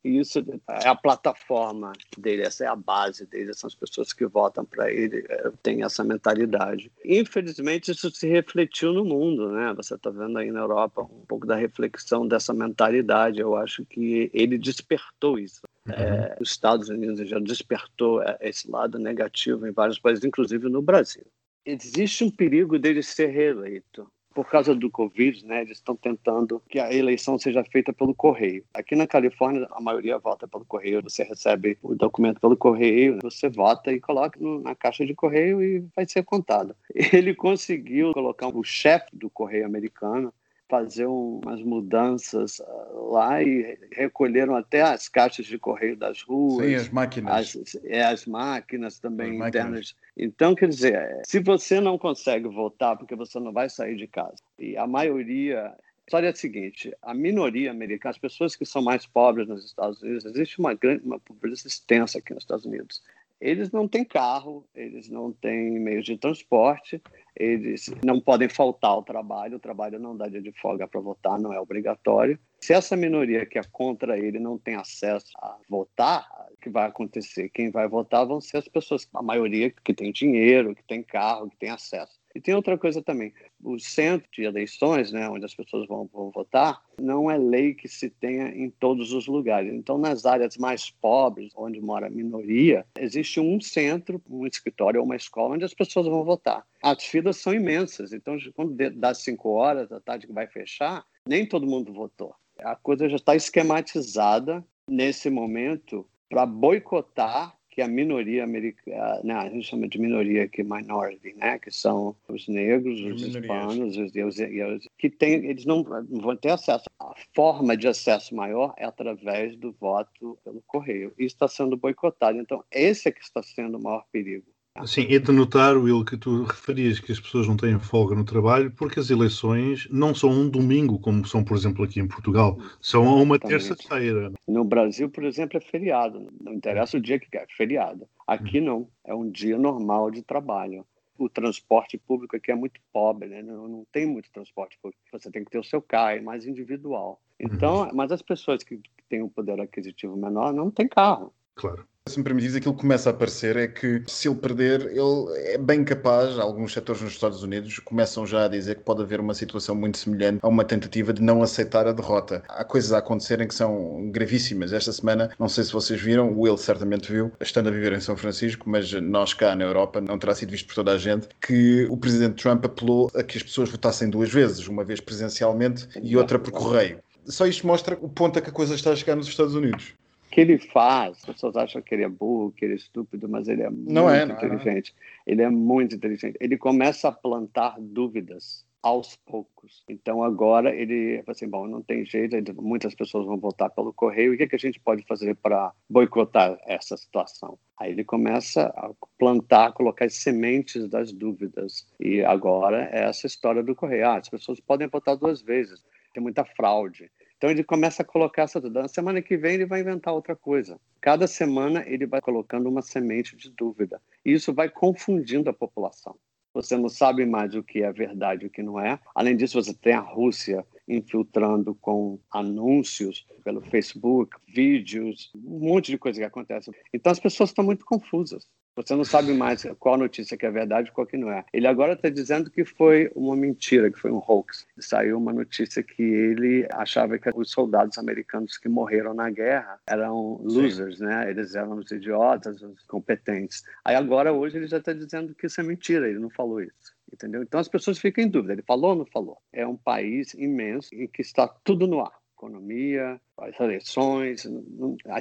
S12: Isso é a plataforma dele, essa é a base dele, são as pessoas que votam para ele, é, têm essa mentalidade. Infelizmente, isso se refletiu no mundo, né? Você está vendo aí na Europa um pouco da reflexão dessa mentalidade. Eu acho que ele despertou isso. Uhum. É, os Estados Unidos já despertou é, esse lado negativo em vários países, inclusive no Brasil. Existe um perigo dele ser reeleito por causa do Covid, né, eles estão tentando que a eleição seja feita pelo correio. Aqui na Califórnia, a maioria vota pelo correio. Você recebe o documento pelo correio, você vota e coloca na caixa de correio e vai ser contado. Ele conseguiu colocar o chefe do correio americano fazer umas mudanças ah, lá e recolheram até as caixas de correio das ruas.
S2: Sim, as máquinas.
S12: As, é, as máquinas também as internas. Máquinas. Então, quer dizer, se você não consegue votar porque você não vai sair de casa, e a maioria a história é a seguinte: a minoria americana, as pessoas que são mais pobres nos Estados Unidos, existe uma grande uma pobreza extensa aqui nos Estados Unidos. Eles não têm carro, eles não têm meios de transporte, eles não podem faltar ao trabalho, o trabalho não dá dia de folga para votar, não é obrigatório. Se essa minoria que é contra ele não tem acesso a votar, o que vai acontecer? Quem vai votar vão ser as pessoas, a maioria que tem dinheiro, que tem carro, que tem acesso. E tem outra coisa também. O centro de eleições, né, onde as pessoas vão, vão, votar, não é lei que se tenha em todos os lugares. Então, nas áreas mais pobres, onde mora a minoria, existe um centro, um escritório ou uma escola onde as pessoas vão votar. As filas são imensas. Então, quando dá cinco horas da tarde que vai fechar, nem todo mundo votou. A coisa já está esquematizada nesse momento para boicotar que a minoria americana, né, a gente chama de minoria aqui, minority, né, que são os negros, os hispanos, os, os, os, que tem, eles não vão ter acesso. A forma de acesso maior é através do voto pelo correio. Isso está sendo boicotado. Então, esse é que está sendo o maior perigo.
S3: Sim, é de notar, Will, que tu referias que as pessoas não têm folga no trabalho porque as eleições não são um domingo, como são, por exemplo, aqui em Portugal, são uma terça-feira.
S12: No Brasil, por exemplo, é feriado. Não interessa o dia que é, feriado. Aqui não, é um dia normal de trabalho. O transporte público aqui é muito pobre, né? não, não tem muito transporte público. Você tem que ter o seu carro, é mais individual. Então, uhum. mas as pessoas que têm um poder aquisitivo menor não têm carro.
S3: Claro.
S2: Se me permites, aquilo que começa a aparecer é que se ele perder, ele é bem capaz, alguns setores nos Estados Unidos começam já a dizer que pode haver uma situação muito semelhante a uma tentativa de não aceitar a derrota. Há coisas a acontecerem que são gravíssimas. Esta semana, não sei se vocês viram, o Will certamente viu, estando a viver em São Francisco, mas nós cá na Europa, não terá sido visto por toda a gente, que o presidente Trump apelou a que as pessoas votassem duas vezes, uma vez presencialmente e outra por correio. Só isto mostra o ponto a que a coisa está a chegar nos Estados Unidos
S12: que ele faz, as pessoas acham que ele é burro, que ele é estúpido, mas ele é não muito é, não inteligente. É, ele é muito inteligente. Ele começa a plantar dúvidas aos poucos. Então agora ele assim, bom, não tem jeito, muitas pessoas vão votar pelo correio, o que, é que a gente pode fazer para boicotar essa situação? Aí ele começa a plantar, colocar as sementes das dúvidas. E agora é essa história do correio. Ah, as pessoas podem votar duas vezes, tem muita fraude. Então ele começa a colocar essa dúvida. Na semana que vem ele vai inventar outra coisa. Cada semana ele vai colocando uma semente de dúvida. E isso vai confundindo a população. Você não sabe mais o que é verdade e o que não é. Além disso, você tem a Rússia infiltrando com anúncios pelo Facebook, vídeos, um monte de coisa que acontece. Então as pessoas estão muito confusas. Você não sabe mais qual notícia que é verdade e qual que não é. Ele agora está dizendo que foi uma mentira, que foi um hoax. Saiu uma notícia que ele achava que os soldados americanos que morreram na guerra eram losers, Sim. né? Eles eram os idiotas, os competentes. Aí agora, hoje, ele já está dizendo que isso é mentira, ele não falou isso. Entendeu? Então as pessoas ficam em dúvida. Ele falou ou não falou? É um país imenso em que está tudo no ar economia, as eleições.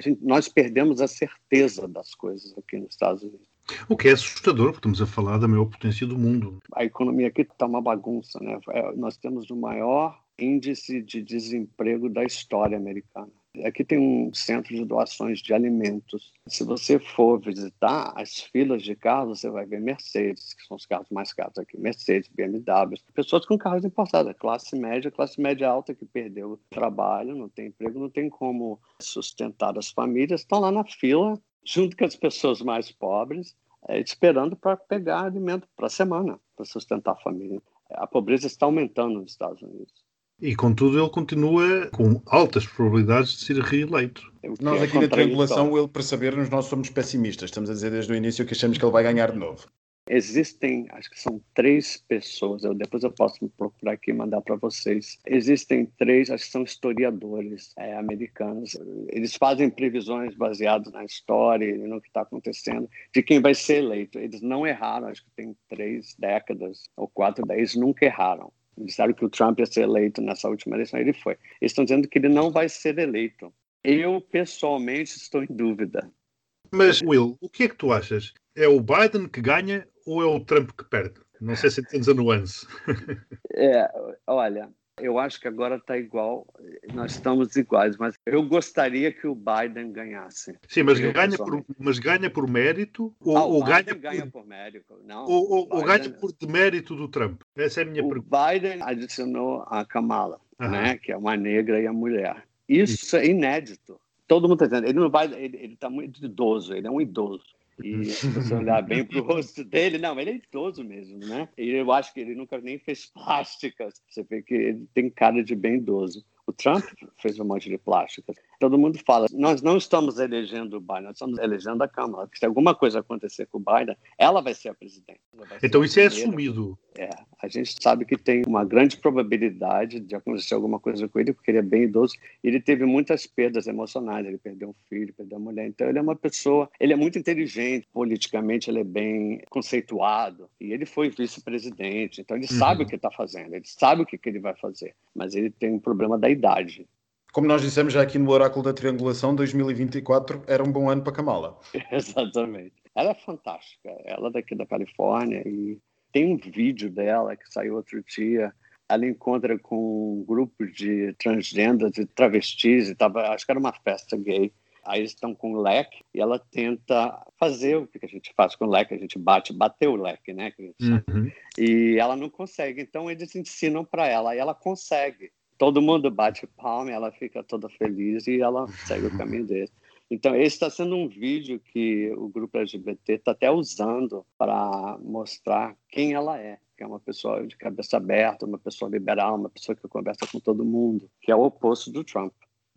S12: Gente, nós perdemos a certeza das coisas aqui nos Estados Unidos.
S3: O que é assustador, porque estamos a falar da maior potência do mundo.
S12: A economia aqui está uma bagunça. Né? É, nós temos o maior índice de desemprego da história americana. Aqui tem um centro de doações de alimentos. Se você for visitar as filas de carros, você vai ver Mercedes, que são os carros mais caros aqui, Mercedes, BMW, pessoas com carros importados, classe média, classe média alta que perdeu o trabalho, não tem emprego, não tem como sustentar as famílias, estão lá na fila, junto com as pessoas mais pobres, é, esperando para pegar alimento para a semana, para sustentar a família. A pobreza está aumentando nos Estados Unidos.
S3: E contudo ele continua com altas probabilidades de ser reeleito.
S2: Nós aqui na triangulação, Will, para sabermos, nós somos pessimistas. Estamos a dizer desde o início que achamos que ele vai ganhar de novo.
S12: Existem, acho que são três pessoas, eu, depois eu posso procurar aqui e mandar para vocês. Existem três, acho que são historiadores é, americanos. Eles fazem previsões baseadas na história e no que está acontecendo, de quem vai ser eleito. Eles não erraram, acho que tem três décadas ou quatro, dez, nunca erraram disseram que o Trump ia ser eleito nessa última eleição, ele foi. Eles estão dizendo que ele não vai ser eleito. Eu, pessoalmente, estou em dúvida.
S3: Mas, Will, o que é que tu achas? É o Biden que ganha ou é o Trump que perde? Não sei se entendes a nuance.
S12: é, olha, eu acho que agora está igual, nós estamos iguais, mas eu gostaria que o Biden ganhasse.
S3: Sim, mas, ganha por, mas ganha por mérito ou,
S12: ah,
S3: ou
S12: ganha, ganha por, por, mérito? Não,
S3: ou, ou, Biden, ou, ganha por demérito do Trump? Essa é a minha
S12: o
S3: pergunta.
S12: Biden adicionou a Kamala, né, que é uma negra e a mulher. Isso, Isso. é inédito. Todo mundo está dizendo, ele não vai, ele está muito idoso, ele é um idoso. E se você olhar bem para o rosto dele, não, ele é idoso mesmo, né? E eu acho que ele nunca nem fez plásticas. Você vê que ele tem cara de bem idoso. O Trump fez um monte de plásticas. Todo mundo fala, nós não estamos elegendo o Biden, nós estamos elegendo a Câmara. Se alguma coisa acontecer com o Biden, ela vai ser a presidente.
S3: Então isso é assumido.
S12: É, a gente sabe que tem uma grande probabilidade de acontecer alguma coisa com ele, porque ele é bem idoso. Ele teve muitas perdas emocionais, ele perdeu um filho, perdeu uma mulher. Então ele é uma pessoa, ele é muito inteligente, politicamente ele é bem conceituado. E ele foi vice-presidente, então ele uhum. sabe o que está fazendo, ele sabe o que, que ele vai fazer. Mas ele tem um problema da idade.
S2: Como nós dissemos já aqui no Oráculo da Triangulação, 2024 era um bom ano para Kamala.
S12: Exatamente. Ela é fantástica. Ela é daqui da Califórnia e tem um vídeo dela que saiu outro dia. Ela encontra com um grupo de transgêneros e travestis, e tava, acho que era uma festa gay. Aí eles estão com leque e ela tenta fazer o que a gente faz com leque, a gente bate, bater o leque, né? Uhum. E ela não consegue, então eles ensinam para ela, e ela consegue todo mundo bate palma, ela fica toda feliz e ela segue o caminho dele. Então, esse está sendo um vídeo que o grupo LGBT está até usando para mostrar quem ela é, que é uma pessoa de cabeça aberta, uma pessoa liberal, uma pessoa que conversa com todo mundo, que é o oposto do Trump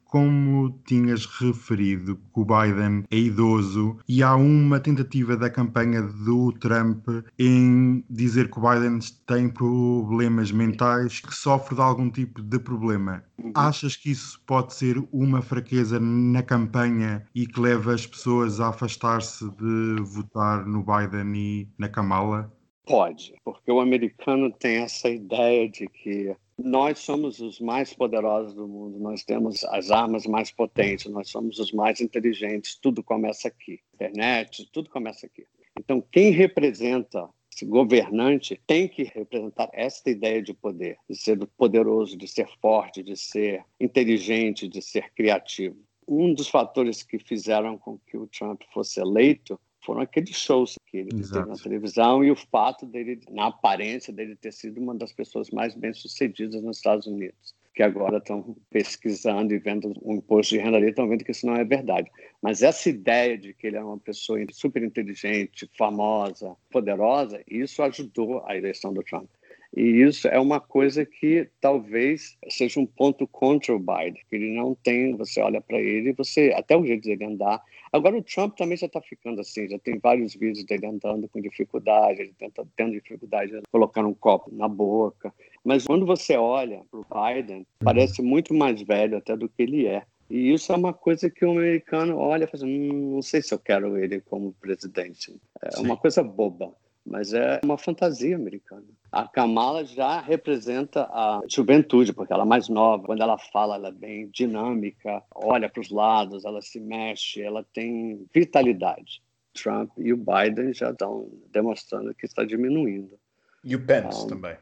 S4: como tinhas referido, que o Biden é idoso e há uma tentativa da campanha do Trump em dizer que o Biden tem problemas mentais, que sofre de algum tipo de problema. Uhum. Achas que isso pode ser uma fraqueza na campanha e que leva as pessoas a afastar-se de votar no Biden e na Kamala?
S12: Pode, porque o americano tem essa ideia de que nós somos os mais poderosos do mundo, nós temos as armas mais potentes, nós somos os mais inteligentes, tudo começa aqui. Internet, tudo começa aqui. Então, quem representa esse governante tem que representar essa ideia de poder, de ser poderoso, de ser forte, de ser inteligente, de ser criativo. Um dos fatores que fizeram com que o Trump fosse eleito foram aqueles shows que ele Exato. teve na televisão e o fato dele, na aparência dele ter sido uma das pessoas mais bem-sucedidas nos Estados Unidos, que agora estão pesquisando e vendo o imposto de renda ali, estão vendo que isso não é verdade. Mas essa ideia de que ele é uma pessoa super inteligente, famosa, poderosa, isso ajudou a eleição do Trump. E isso é uma coisa que talvez seja um ponto contra o Biden, que ele não tem, você olha para ele, você até o jeito dele andar. Agora o Trump também já está ficando assim, já tem vários vídeos dele andando com dificuldade, ele tenta, tendo dificuldade de colocar um copo na boca. Mas quando você olha para o Biden, parece muito mais velho até do que ele é. E isso é uma coisa que o americano olha e fala assim, hum, não sei se eu quero ele como presidente. É Sim. uma coisa boba mas é uma fantasia americana. A Kamala já representa a juventude, porque ela é mais nova. Quando ela fala, ela é bem dinâmica, olha para os lados, ela se mexe, ela tem vitalidade. Trump e o Biden já estão demonstrando que está diminuindo.
S2: E o Pence então, também.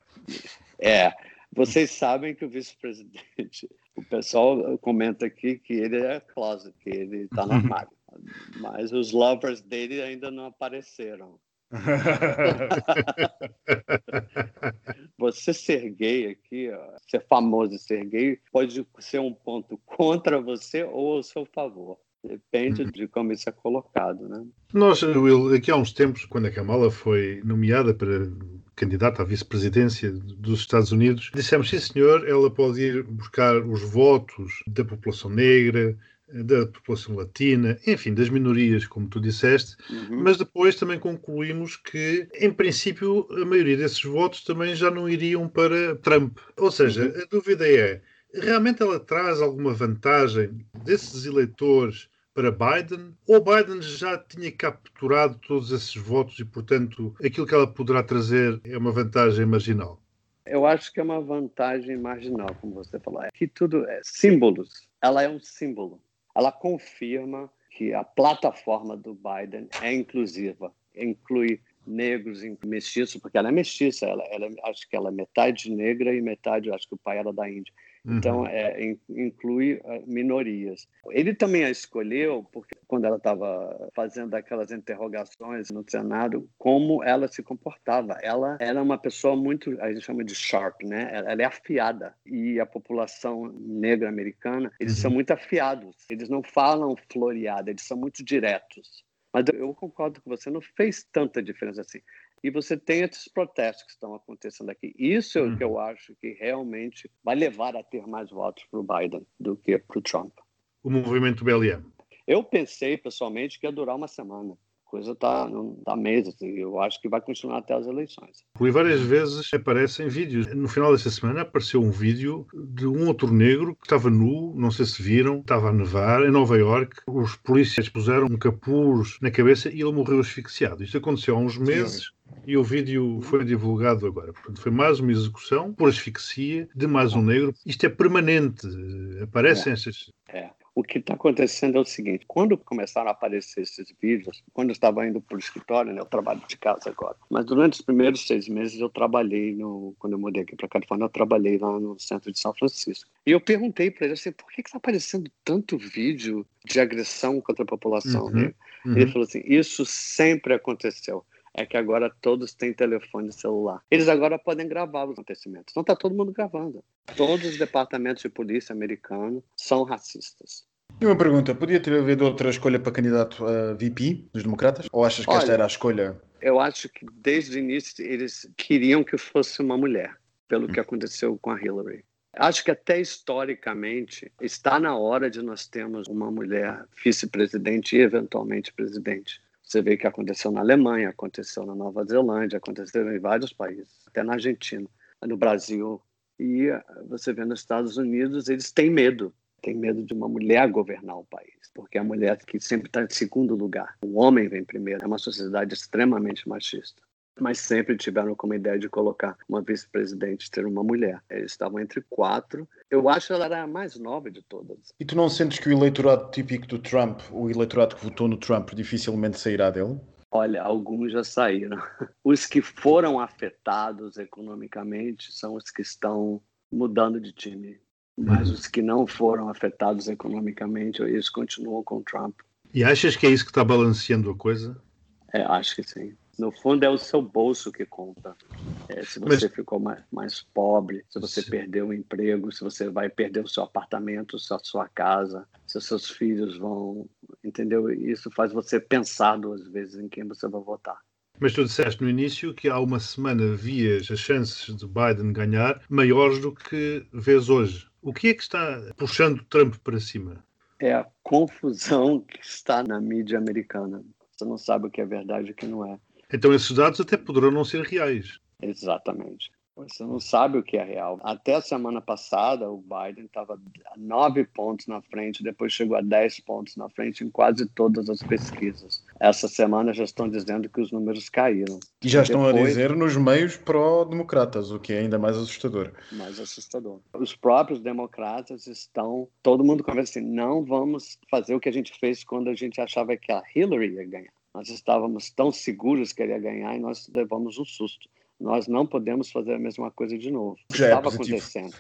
S12: É. Vocês sabem que o vice-presidente, o pessoal comenta aqui que ele é closet, que ele está no armário. Mas os lovers dele ainda não apareceram. você ser gay aqui, ó, ser famoso e ser gay, pode ser um ponto contra você ou ao seu favor. Depende uhum. de como isso é colocado, né?
S3: Nós, Will, aqui há uns tempos, quando a Kamala foi nomeada para candidata à vice-presidência dos Estados Unidos, dissemos, sim senhor, ela pode ir buscar os votos da população negra, da população latina, enfim, das minorias, como tu disseste, uhum. mas depois também concluímos que, em princípio, a maioria desses votos também já não iriam para Trump. Ou seja, uhum. a dúvida é: realmente ela traz alguma vantagem desses eleitores para Biden? Ou Biden já tinha capturado todos esses votos e, portanto, aquilo que ela poderá trazer é uma vantagem marginal?
S12: Eu acho que é uma vantagem marginal, como você falou. É que tudo é símbolos. Ela é um símbolo ela confirma que a plataforma do Biden é inclusiva, inclui negros e mestiços, porque ela é mestiça, ela, ela, acho que ela é metade negra e metade, acho que o pai era da Índia. Uhum. Então, é, inclui é, minorias. Ele também a escolheu, porque quando ela estava fazendo aquelas interrogações no Senado, como ela se comportava. Ela era uma pessoa muito, a gente chama de sharp, né? Ela é afiada. E a população negra americana, eles uhum. são muito afiados. Eles não falam floreada, eles são muito diretos. Mas eu concordo com você, não fez tanta diferença assim. E você tem esses protestos que estão acontecendo aqui. Isso é o que eu uhum. acho que realmente vai levar a ter mais votos para o Biden do que para o Trump.
S3: O movimento BLM.
S12: Eu pensei, pessoalmente, que ia durar uma semana coisa está tá assim, eu acho que vai continuar até as eleições.
S3: E várias vezes aparecem vídeos. No final desta semana apareceu um vídeo de um outro negro que estava nu, não sei se viram, estava a nevar em Nova York. Os polícias puseram um capuz na cabeça e ele morreu asfixiado. Isto aconteceu há uns meses. Sim. E o vídeo foi divulgado agora. Portanto, foi mais uma execução por asfixia de mais um negro. Isto é permanente. Aparecem é. estas.
S12: É. O que está acontecendo é o seguinte: quando começaram a aparecer esses vídeos, quando eu estava indo para o escritório, né, eu trabalho de casa agora, mas durante os primeiros seis meses eu trabalhei, no, quando eu mudei aqui para Califórnia, eu trabalhei lá no centro de São Francisco. E eu perguntei para ele assim: por que está aparecendo tanto vídeo de agressão contra a população? Uhum, né? uhum. Ele falou assim: isso sempre aconteceu é que agora todos têm telefone celular. Eles agora podem gravar os acontecimentos. Então está todo mundo gravando. Todos os departamentos de polícia americanos são racistas.
S2: E uma pergunta, podia ter havido outra escolha para candidato a VP dos democratas? Ou achas que Olha, esta era a escolha?
S12: Eu acho que desde o início eles queriam que fosse uma mulher, pelo hum. que aconteceu com a Hillary. Acho que até historicamente está na hora de nós termos uma mulher vice-presidente e eventualmente presidente. Você vê que aconteceu na Alemanha, aconteceu na Nova Zelândia, aconteceu em vários países, até na Argentina, no Brasil. E você vê nos Estados Unidos, eles têm medo. Têm medo de uma mulher governar o país, porque é a mulher que sempre está em segundo lugar. O homem vem primeiro. É uma sociedade extremamente machista mas sempre tiveram como ideia de colocar uma vice-presidente, ter uma mulher. Eles estavam entre quatro. Eu acho que ela era a mais nova de todas.
S2: E tu não sentes que o eleitorado típico do Trump, o eleitorado que votou no Trump, dificilmente sairá dele?
S12: Olha, alguns já saíram. Os que foram afetados economicamente são os que estão mudando de time. Mas os que não foram afetados economicamente, eles continuam com o Trump.
S3: E achas que é isso que está balanceando a coisa?
S12: É, acho que sim. No fundo, é o seu bolso que conta. É, se você Mas... ficou mais, mais, pobre, se você Sim. perdeu o emprego, se você vai perder o seu apartamento, a sua casa, se os seus filhos vão. Entendeu? Isso faz você pensar duas vezes em quem você vai votar.
S3: Mas tu disseste no início que há uma semana vias as chances de Biden ganhar maiores do que vês hoje. O que é que está puxando Trump para cima?
S12: É a confusão que está na mídia americana. Você não sabe o que é verdade e o que não é.
S3: Então esses dados até poderão não ser reais.
S12: Exatamente. Você não sabe o que é real. Até a semana passada, o Biden estava nove pontos na frente, depois chegou a dez pontos na frente em quase todas as pesquisas. Essa semana já estão dizendo que os números caíram.
S2: E já estão depois, a dizer nos meios pró-democratas, o que é ainda mais assustador.
S12: Mais assustador. Os próprios democratas estão. Todo mundo conversa assim: não vamos fazer o que a gente fez quando a gente achava que a Hillary ia ganhar. Nós estávamos tão seguros que ele ia ganhar e nós levamos um susto nós não podemos fazer a mesma coisa de novo.
S2: Já
S12: Estava
S2: é
S12: acontecendo.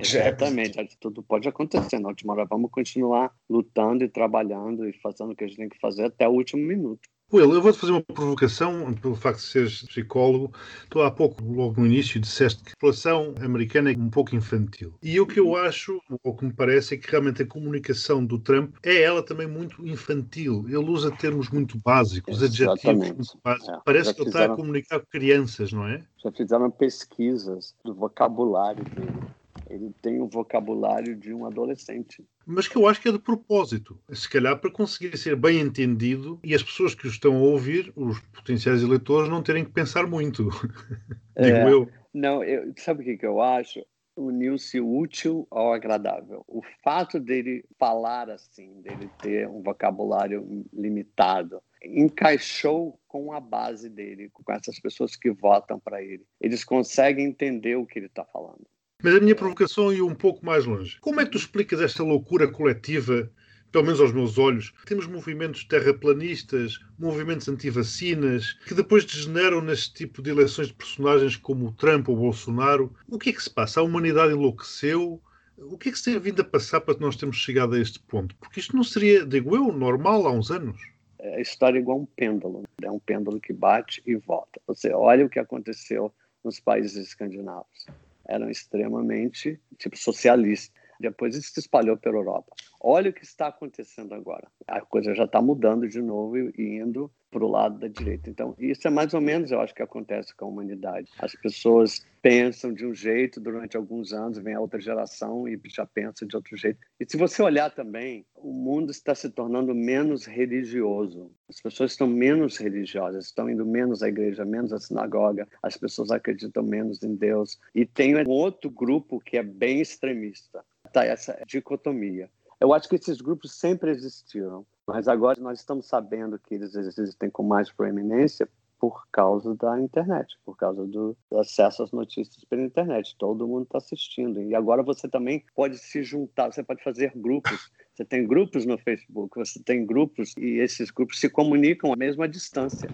S12: Exatamente.
S2: É
S12: Tudo pode acontecer. Na última hora, vamos continuar lutando e trabalhando e fazendo o que a gente tem que fazer até o último minuto.
S3: Will, eu vou-te fazer uma provocação pelo facto de seres psicólogo. Tu há pouco, logo no início, disseste que a população americana é um pouco infantil. E o que eu acho, ou que me parece, é que realmente a comunicação do Trump é ela também muito infantil. Ele usa termos muito básicos,
S12: Exatamente.
S3: adjetivos muito básicos.
S12: É.
S3: Parece que ele está a comunicar com crianças, não é?
S12: Já fizeram pesquisas do vocabulário dele. Ele tem o vocabulário de um adolescente.
S3: Mas que eu acho que é de propósito. Se calhar para conseguir ser bem entendido e as pessoas que o estão a ouvir, os potenciais eleitores, não terem que pensar muito. Digo
S12: É.
S3: eu.
S12: Não, eu, sabe o que, que eu acho? Uniu-se o útil ao agradável. O fato dele falar assim, dele ter um vocabulário limitado, encaixou com a base dele, com essas pessoas que votam para ele. Eles conseguem entender o que ele está falando.
S3: Mas a minha provocação ia um pouco mais longe. Como é que tu explicas esta loucura coletiva, pelo menos aos meus olhos? Temos movimentos terraplanistas, movimentos anti-vacinas, que depois degeneram neste tipo de eleições de personagens como o Trump ou o Bolsonaro. O que é que se passa? A humanidade enlouqueceu? O que é que se tem vindo a passar para nós termos chegado a este ponto? Porque isto não seria, digo eu, normal há uns anos.
S12: A história é igual um pêndulo. É um pêndulo que bate e volta. Você olha o que aconteceu nos países escandinavos. Eram extremamente, tipo, socialistas. Depois isso se espalhou pela Europa. Olha o que está acontecendo agora. A coisa já está mudando de novo e indo para o lado da direita. Então, isso é mais ou menos, eu acho, que acontece com a humanidade. As pessoas pensam de um jeito durante alguns anos, vem a outra geração e já pensa de outro jeito. E se você olhar também, o mundo está se tornando menos religioso. As pessoas estão menos religiosas, estão indo menos à igreja, menos à sinagoga, as pessoas acreditam menos em Deus. E tem um outro grupo que é bem extremista. Tá essa dicotomia. Eu acho que esses grupos sempre existiram, mas agora nós estamos sabendo que eles existem com mais proeminência por causa da internet, por causa do acesso às notícias pela internet. Todo mundo está assistindo. E agora você também pode se juntar, você pode fazer grupos. Você tem grupos no Facebook, você tem grupos e esses grupos se comunicam à mesma distância.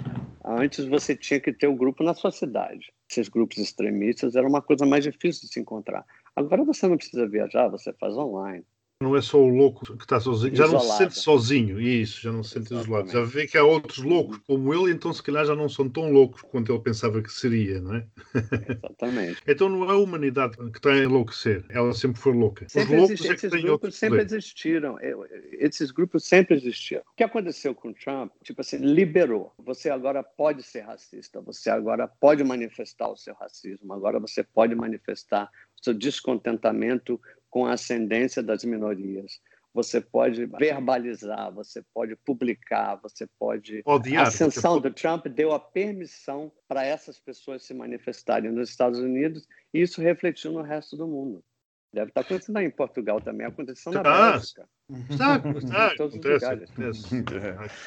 S12: Antes você tinha que ter o um grupo na sua cidade. Esses grupos extremistas era uma coisa mais difícil de se encontrar. Agora você não precisa viajar, você faz online.
S3: Não é só o louco que está sozinho, já não se
S12: Isolado.
S3: sente sozinho, isso, já não se sente isolado.
S12: Exatamente.
S3: Já vê que há outros loucos como ele, então se calhar já não são tão loucos quanto ele pensava que seria, não é?
S12: Exatamente.
S3: Então não é a humanidade que está a enlouquecer, ela sempre foi louca. Os
S12: Sempre
S3: loucos
S12: existe-
S3: é que
S12: esses
S3: têm
S12: grupos
S3: outro
S12: sempre
S3: poder.
S12: existiram. Eu- Esses grupos sempre existiram. O que aconteceu com Trump? Tipo assim, liberou. Você agora pode ser racista, você agora pode manifestar o seu racismo, agora você pode manifestar o seu descontentamento com a ascendência das minorias. Você pode verbalizar, você pode publicar, você pode.
S3: Odiar,
S12: a ascensão
S3: você
S12: do Trump deu a permissão para essas pessoas se manifestarem nos Estados Unidos e isso refletiu no resto do mundo. Deve estar acontecendo aí em Portugal também, aconteceu na
S3: Tá.
S12: Bélgica.
S3: Está, acontece, acontece.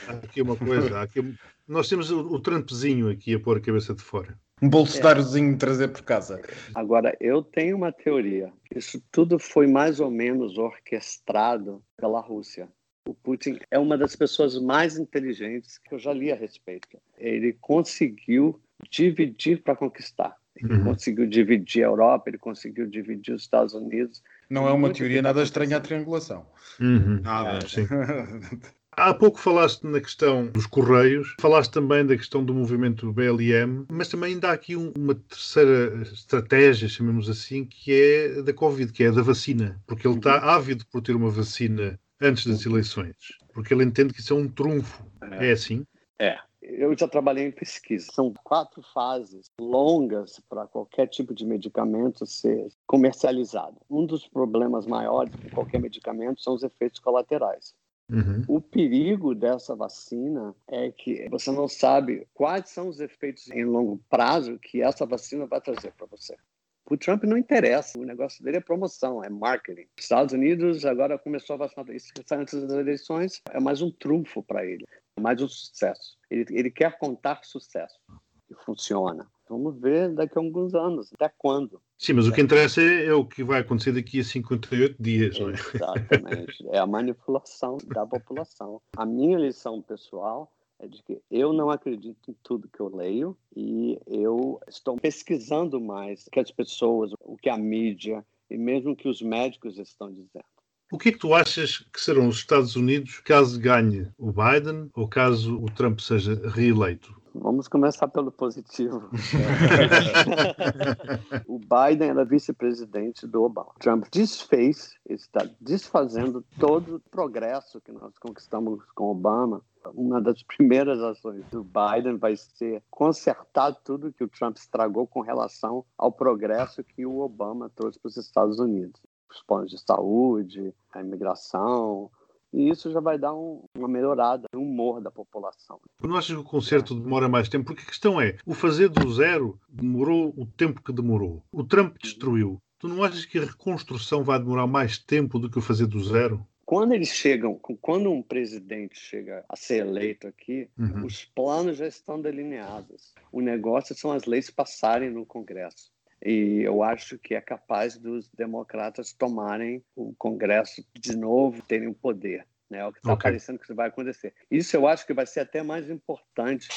S3: Há aqui uma coisa, aqui- nós temos o, o Trumpzinho aqui a pôr a cabeça de fora.
S2: Um bolsonarozinho de trazer por casa.
S12: Agora, eu tenho uma teoria. Isso tudo foi mais ou menos orquestrado pela Rússia. O Putin é uma das pessoas mais inteligentes que eu já li a respeito. Ele conseguiu dividir para conquistar. Ele
S3: Uhum.
S12: conseguiu dividir a Europa, ele conseguiu dividir os Estados Unidos.
S2: Não é uma teoria nada estranha a triangulação.
S3: Uhum.
S4: Nada.
S3: Sim. Há pouco falaste na questão dos Correios, falaste também da questão do movimento BLM, mas também ainda há aqui um- uma terceira estratégia, chamemos assim, que é da Covid, que é a da vacina. Porque ele está ávido por ter uma vacina antes das eleições. Porque ele entende que isso é um trunfo. É assim?
S12: É, eu já trabalhei em pesquisa. São quatro fases longas para qualquer tipo de medicamento ser comercializado. Um dos problemas maiores de qualquer medicamento são os efeitos colaterais. Uhum. O perigo dessa vacina é que você não sabe quais são os efeitos em longo prazo que essa vacina vai trazer para você. O Trump não interessa, o negócio dele é promoção, é marketing. Os Estados Unidos agora começou a vacinar isso antes das eleições, é mais um trunfo para ele, é mais um sucesso. Ele, ele quer contar sucesso e funciona. Vamos ver daqui a alguns anos, até quando.
S3: Sim, mas o que interessa é, é o que vai acontecer daqui a 58 dias, não é?
S12: Exatamente. É a manipulação da população. A minha lição pessoal é de que eu não acredito em tudo que eu leio e eu estou pesquisando mais o que as pessoas, o que a mídia e mesmo o que os médicos estão dizendo.
S3: O que é que tu achas que serão os Estados Unidos caso ganhe o Biden ou caso o Trump seja reeleito?
S12: Vamos começar pelo positivo. o Biden era vice-presidente do Obama. Trump desfez, está desfazendo todo o progresso que nós conquistamos com Obama. Uma das primeiras ações do Biden vai ser consertar tudo que o Trump estragou com relação ao progresso que o Obama trouxe para os Estados Unidos. Os planos de saúde, a imigração, e isso já vai dar um, uma melhorada no humor da população.
S3: Tu não achas que o concerto demora mais tempo? Porque a questão é, o fazer do zero demorou o tempo que demorou. O Trump destruiu. Tu não achas que a reconstrução vai demorar mais tempo do que o fazer do zero?
S12: Quando eles chegam, quando um presidente chega a ser eleito aqui, uhum. os planos já estão delineados. O negócio são as leis passarem no Congresso. E eu acho que é capaz dos democratas tomarem o Congresso de novo, terem o poder. Né? É o que está okay. parecendo que vai acontecer. Isso eu acho que vai ser até mais importante.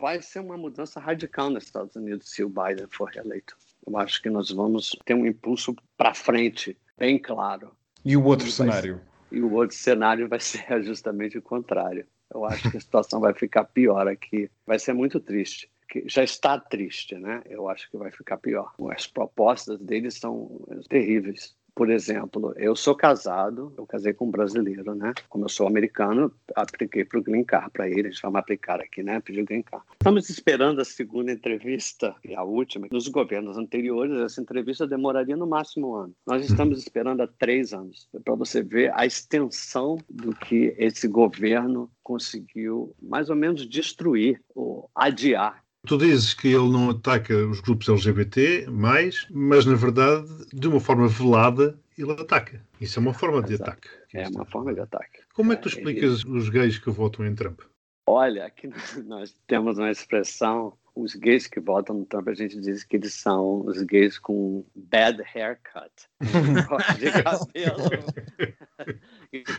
S12: Vai ser uma mudança radical nos Estados Unidos se o Biden for reeleito. Eu acho que nós vamos ter um impulso para frente, bem claro.
S2: E o outro cenário?
S12: e o outro cenário vai ser justamente o contrário. Eu acho que a situação vai ficar pior aqui. Vai ser muito triste que já está triste, né? Eu acho que vai ficar pior. As propostas deles são terríveis. Por exemplo, eu sou casado, eu casei com um brasileiro, né? Como eu sou americano, apliquei para o Green Card para ele, a gente vai aplicar aqui, né? O Green Card. Estamos esperando a segunda entrevista e a última. Nos governos anteriores, essa entrevista demoraria no máximo um ano. Nós estamos esperando há três anos, para você ver a extensão do que esse governo conseguiu mais ou menos destruir ou adiar
S3: Tu dizes que ele não ataca os grupos LGBT, mais, mas na verdade, de uma forma velada, ele ataca. Isso é uma forma de Exato. ataque.
S12: É uma forma de ataque.
S3: Como é que tu é, explicas é, os gays que votam em Trump?
S12: Olha, aqui nós temos uma expressão os gays que votam no Trump, a gente diz que eles são os gays com bad haircut. De cabelo.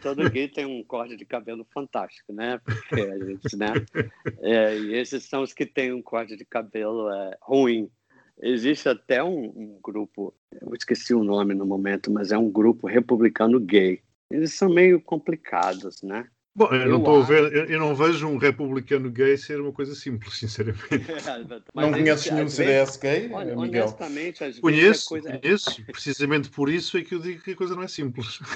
S12: Todo gay tem um corte de cabelo fantástico, né? Porque a gente, né? É, e esses são os que têm um corte de cabelo é, ruim. Existe até um, um grupo, eu esqueci o nome no momento, mas é um grupo republicano gay. Eles são meio complicados, né?
S3: Bom, eu, eu não estou acho... a ver, eu, eu, não vejo um republicano gay ser uma coisa simples, sinceramente.
S2: não conheces nenhum CDS gay, Olha, Miguel?
S12: Honestamente, às
S3: conheço, coisa... conheço. Precisamente por isso é que eu digo que a coisa não é simples.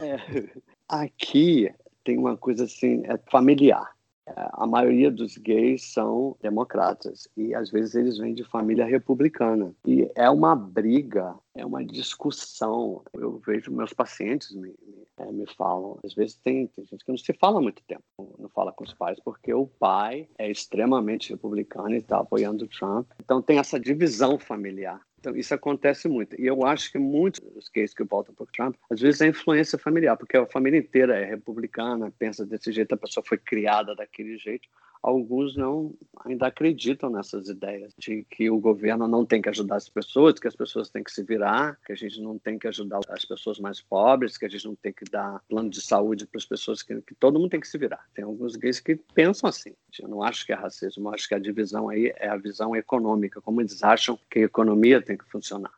S12: É, aqui tem uma coisa assim, é familiar. É, a maioria dos gays são democratas e às vezes eles vêm de família republicana. E é uma briga, é uma discussão. Eu vejo meus pacientes me, me, é, me falam, às vezes tem, tem, gente que não se fala muito tempo, não fala com os pais, porque o pai é extremamente republicano e está apoiando o Trump. Então tem essa divisão familiar. Então, isso acontece muito. E eu acho que muitos dos gays que voltam para o Trump, às vezes é influência familiar, porque a família inteira é republicana, pensa desse jeito, a pessoa foi criada daquele jeito alguns não ainda acreditam nessas ideias de que o governo não tem que ajudar as pessoas, que as pessoas têm que se virar, que a gente não tem que ajudar as pessoas mais pobres, que a gente não tem que dar plano de saúde para as pessoas, que, que, todo mundo tem que se virar. Tem alguns gays que pensam assim. Eu não acho que é racismo, eu acho que a divisão aí é a visão econômica, como eles acham que a economia tem que funcionar.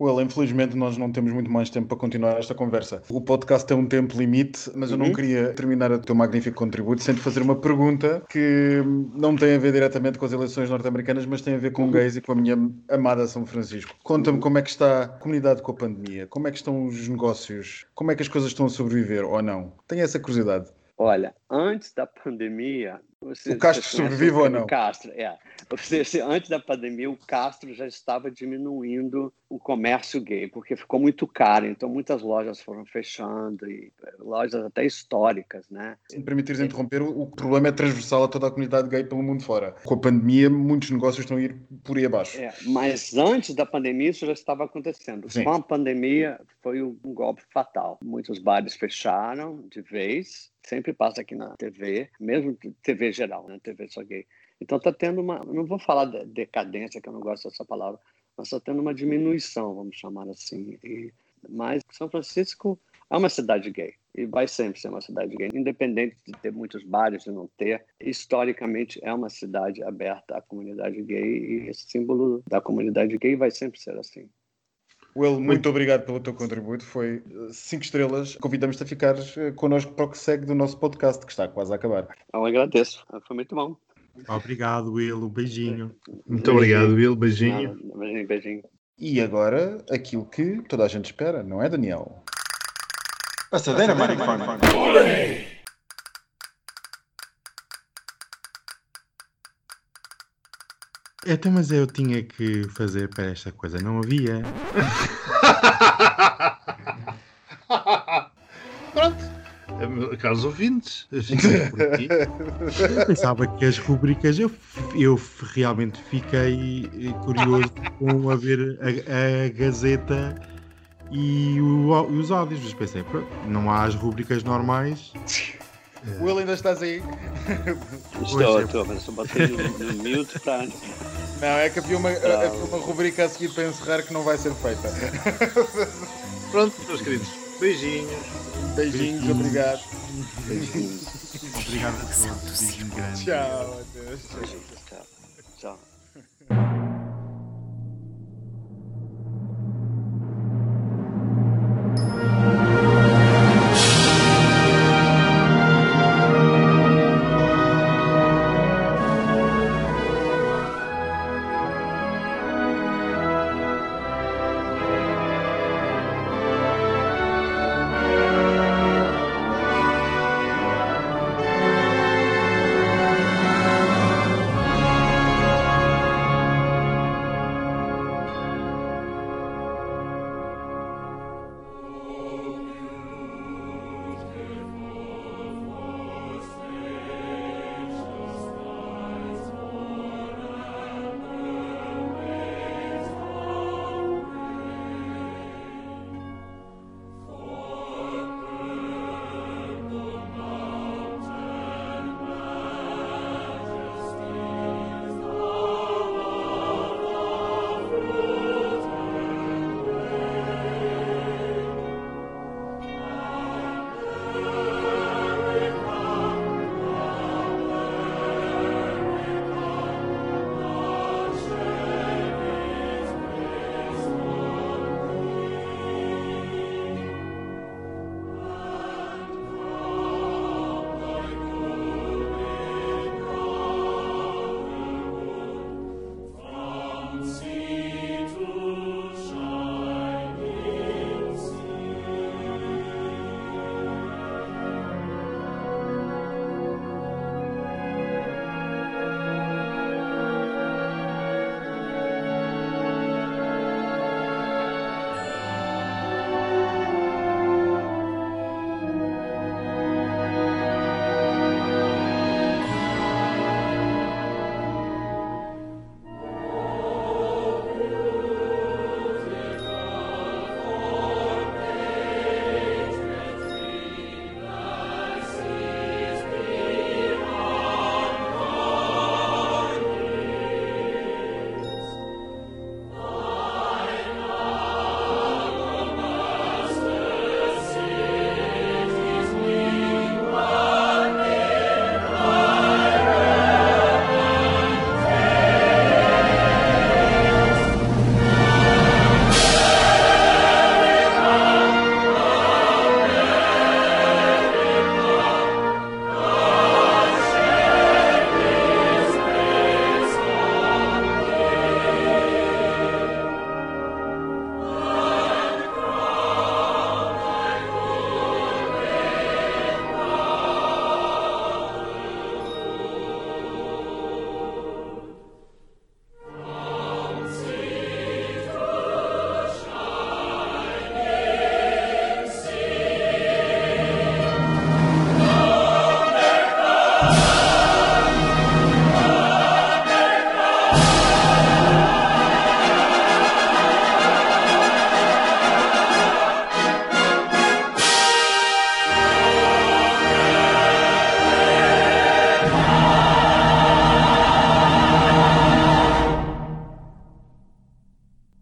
S2: Well, infelizmente nós não temos muito mais tempo para continuar esta conversa. O podcast tem um tempo limite, mas eu não uhum. queria terminar o teu magnífico contributo sem te fazer uma pergunta que não tem a ver diretamente com as eleições norte-americanas, mas tem a ver com uhum. gays e com a minha amada São Francisco. Conta-me como é que está a comunidade com a pandemia, como é que estão os negócios, como é que as coisas estão a sobreviver ou não. Tenho essa curiosidade.
S12: Olha, antes da pandemia. Você,
S2: o Castro sobrevive ou não?
S12: Castro, é. Você, antes da pandemia, o Castro já estava diminuindo o comércio gay, porque ficou muito caro. Então, muitas lojas foram fechando, e lojas até históricas, né?
S2: Se me permitires interromper, o problema é transversal a toda a comunidade gay pelo mundo fora. Com a pandemia, muitos negócios estão a ir por aí abaixo.
S12: É, mas antes da pandemia, isso já estava acontecendo. Sim. Com a pandemia, foi um golpe fatal. Muitos bares fecharam de vez sempre passa aqui na TV, mesmo TV geral, né? TV só gay. Então está tendo uma, não vou falar de decadência, que eu não gosto dessa palavra, mas está tendo uma diminuição, vamos chamar assim. E, mas São Francisco é uma cidade gay e vai sempre ser uma cidade gay, independente de ter muitos bares e não ter. Historicamente é uma cidade aberta à comunidade gay e esse símbolo da comunidade gay vai sempre ser assim.
S2: Will, muito obrigado pelo teu contributo. Foi 5 eh, estrelas. Convidamos-te a ficar eh, connosco para o que segue do nosso podcast, que está quase a acabar.
S12: Eu agradeço. Foi muito bom.
S4: Obrigado, Will. Um beijinho.
S3: Muito obrigado, Will. Beijinho.
S12: Beijinho, beijinho.
S2: E agora, aquilo que toda a gente espera, não é, Daniel?
S13: Passadeira, maricona.
S4: Então, mas eu tinha que fazer para esta coisa, não havia.
S3: Pronto. Caros ouvintes,
S4: eu pensava que as rubricas eu, eu realmente fiquei curioso com a ver a, a Gazeta e o, os áudios. Mas pensei, pronto, não há as rubricas normais.
S2: Will, ainda estás aí?
S12: Estou, estou, mas estou batendo no mute para.
S2: Não, é que havia uma, havia uma rubrica a seguir para encerrar que não vai ser feita.
S3: Pronto, meus queridos. Beijinhos.
S2: Beijinhos, Beijinhos. obrigado.
S4: Beijinhos. Obrigado a todos. Beijinho grande.
S2: Tchau, adeus.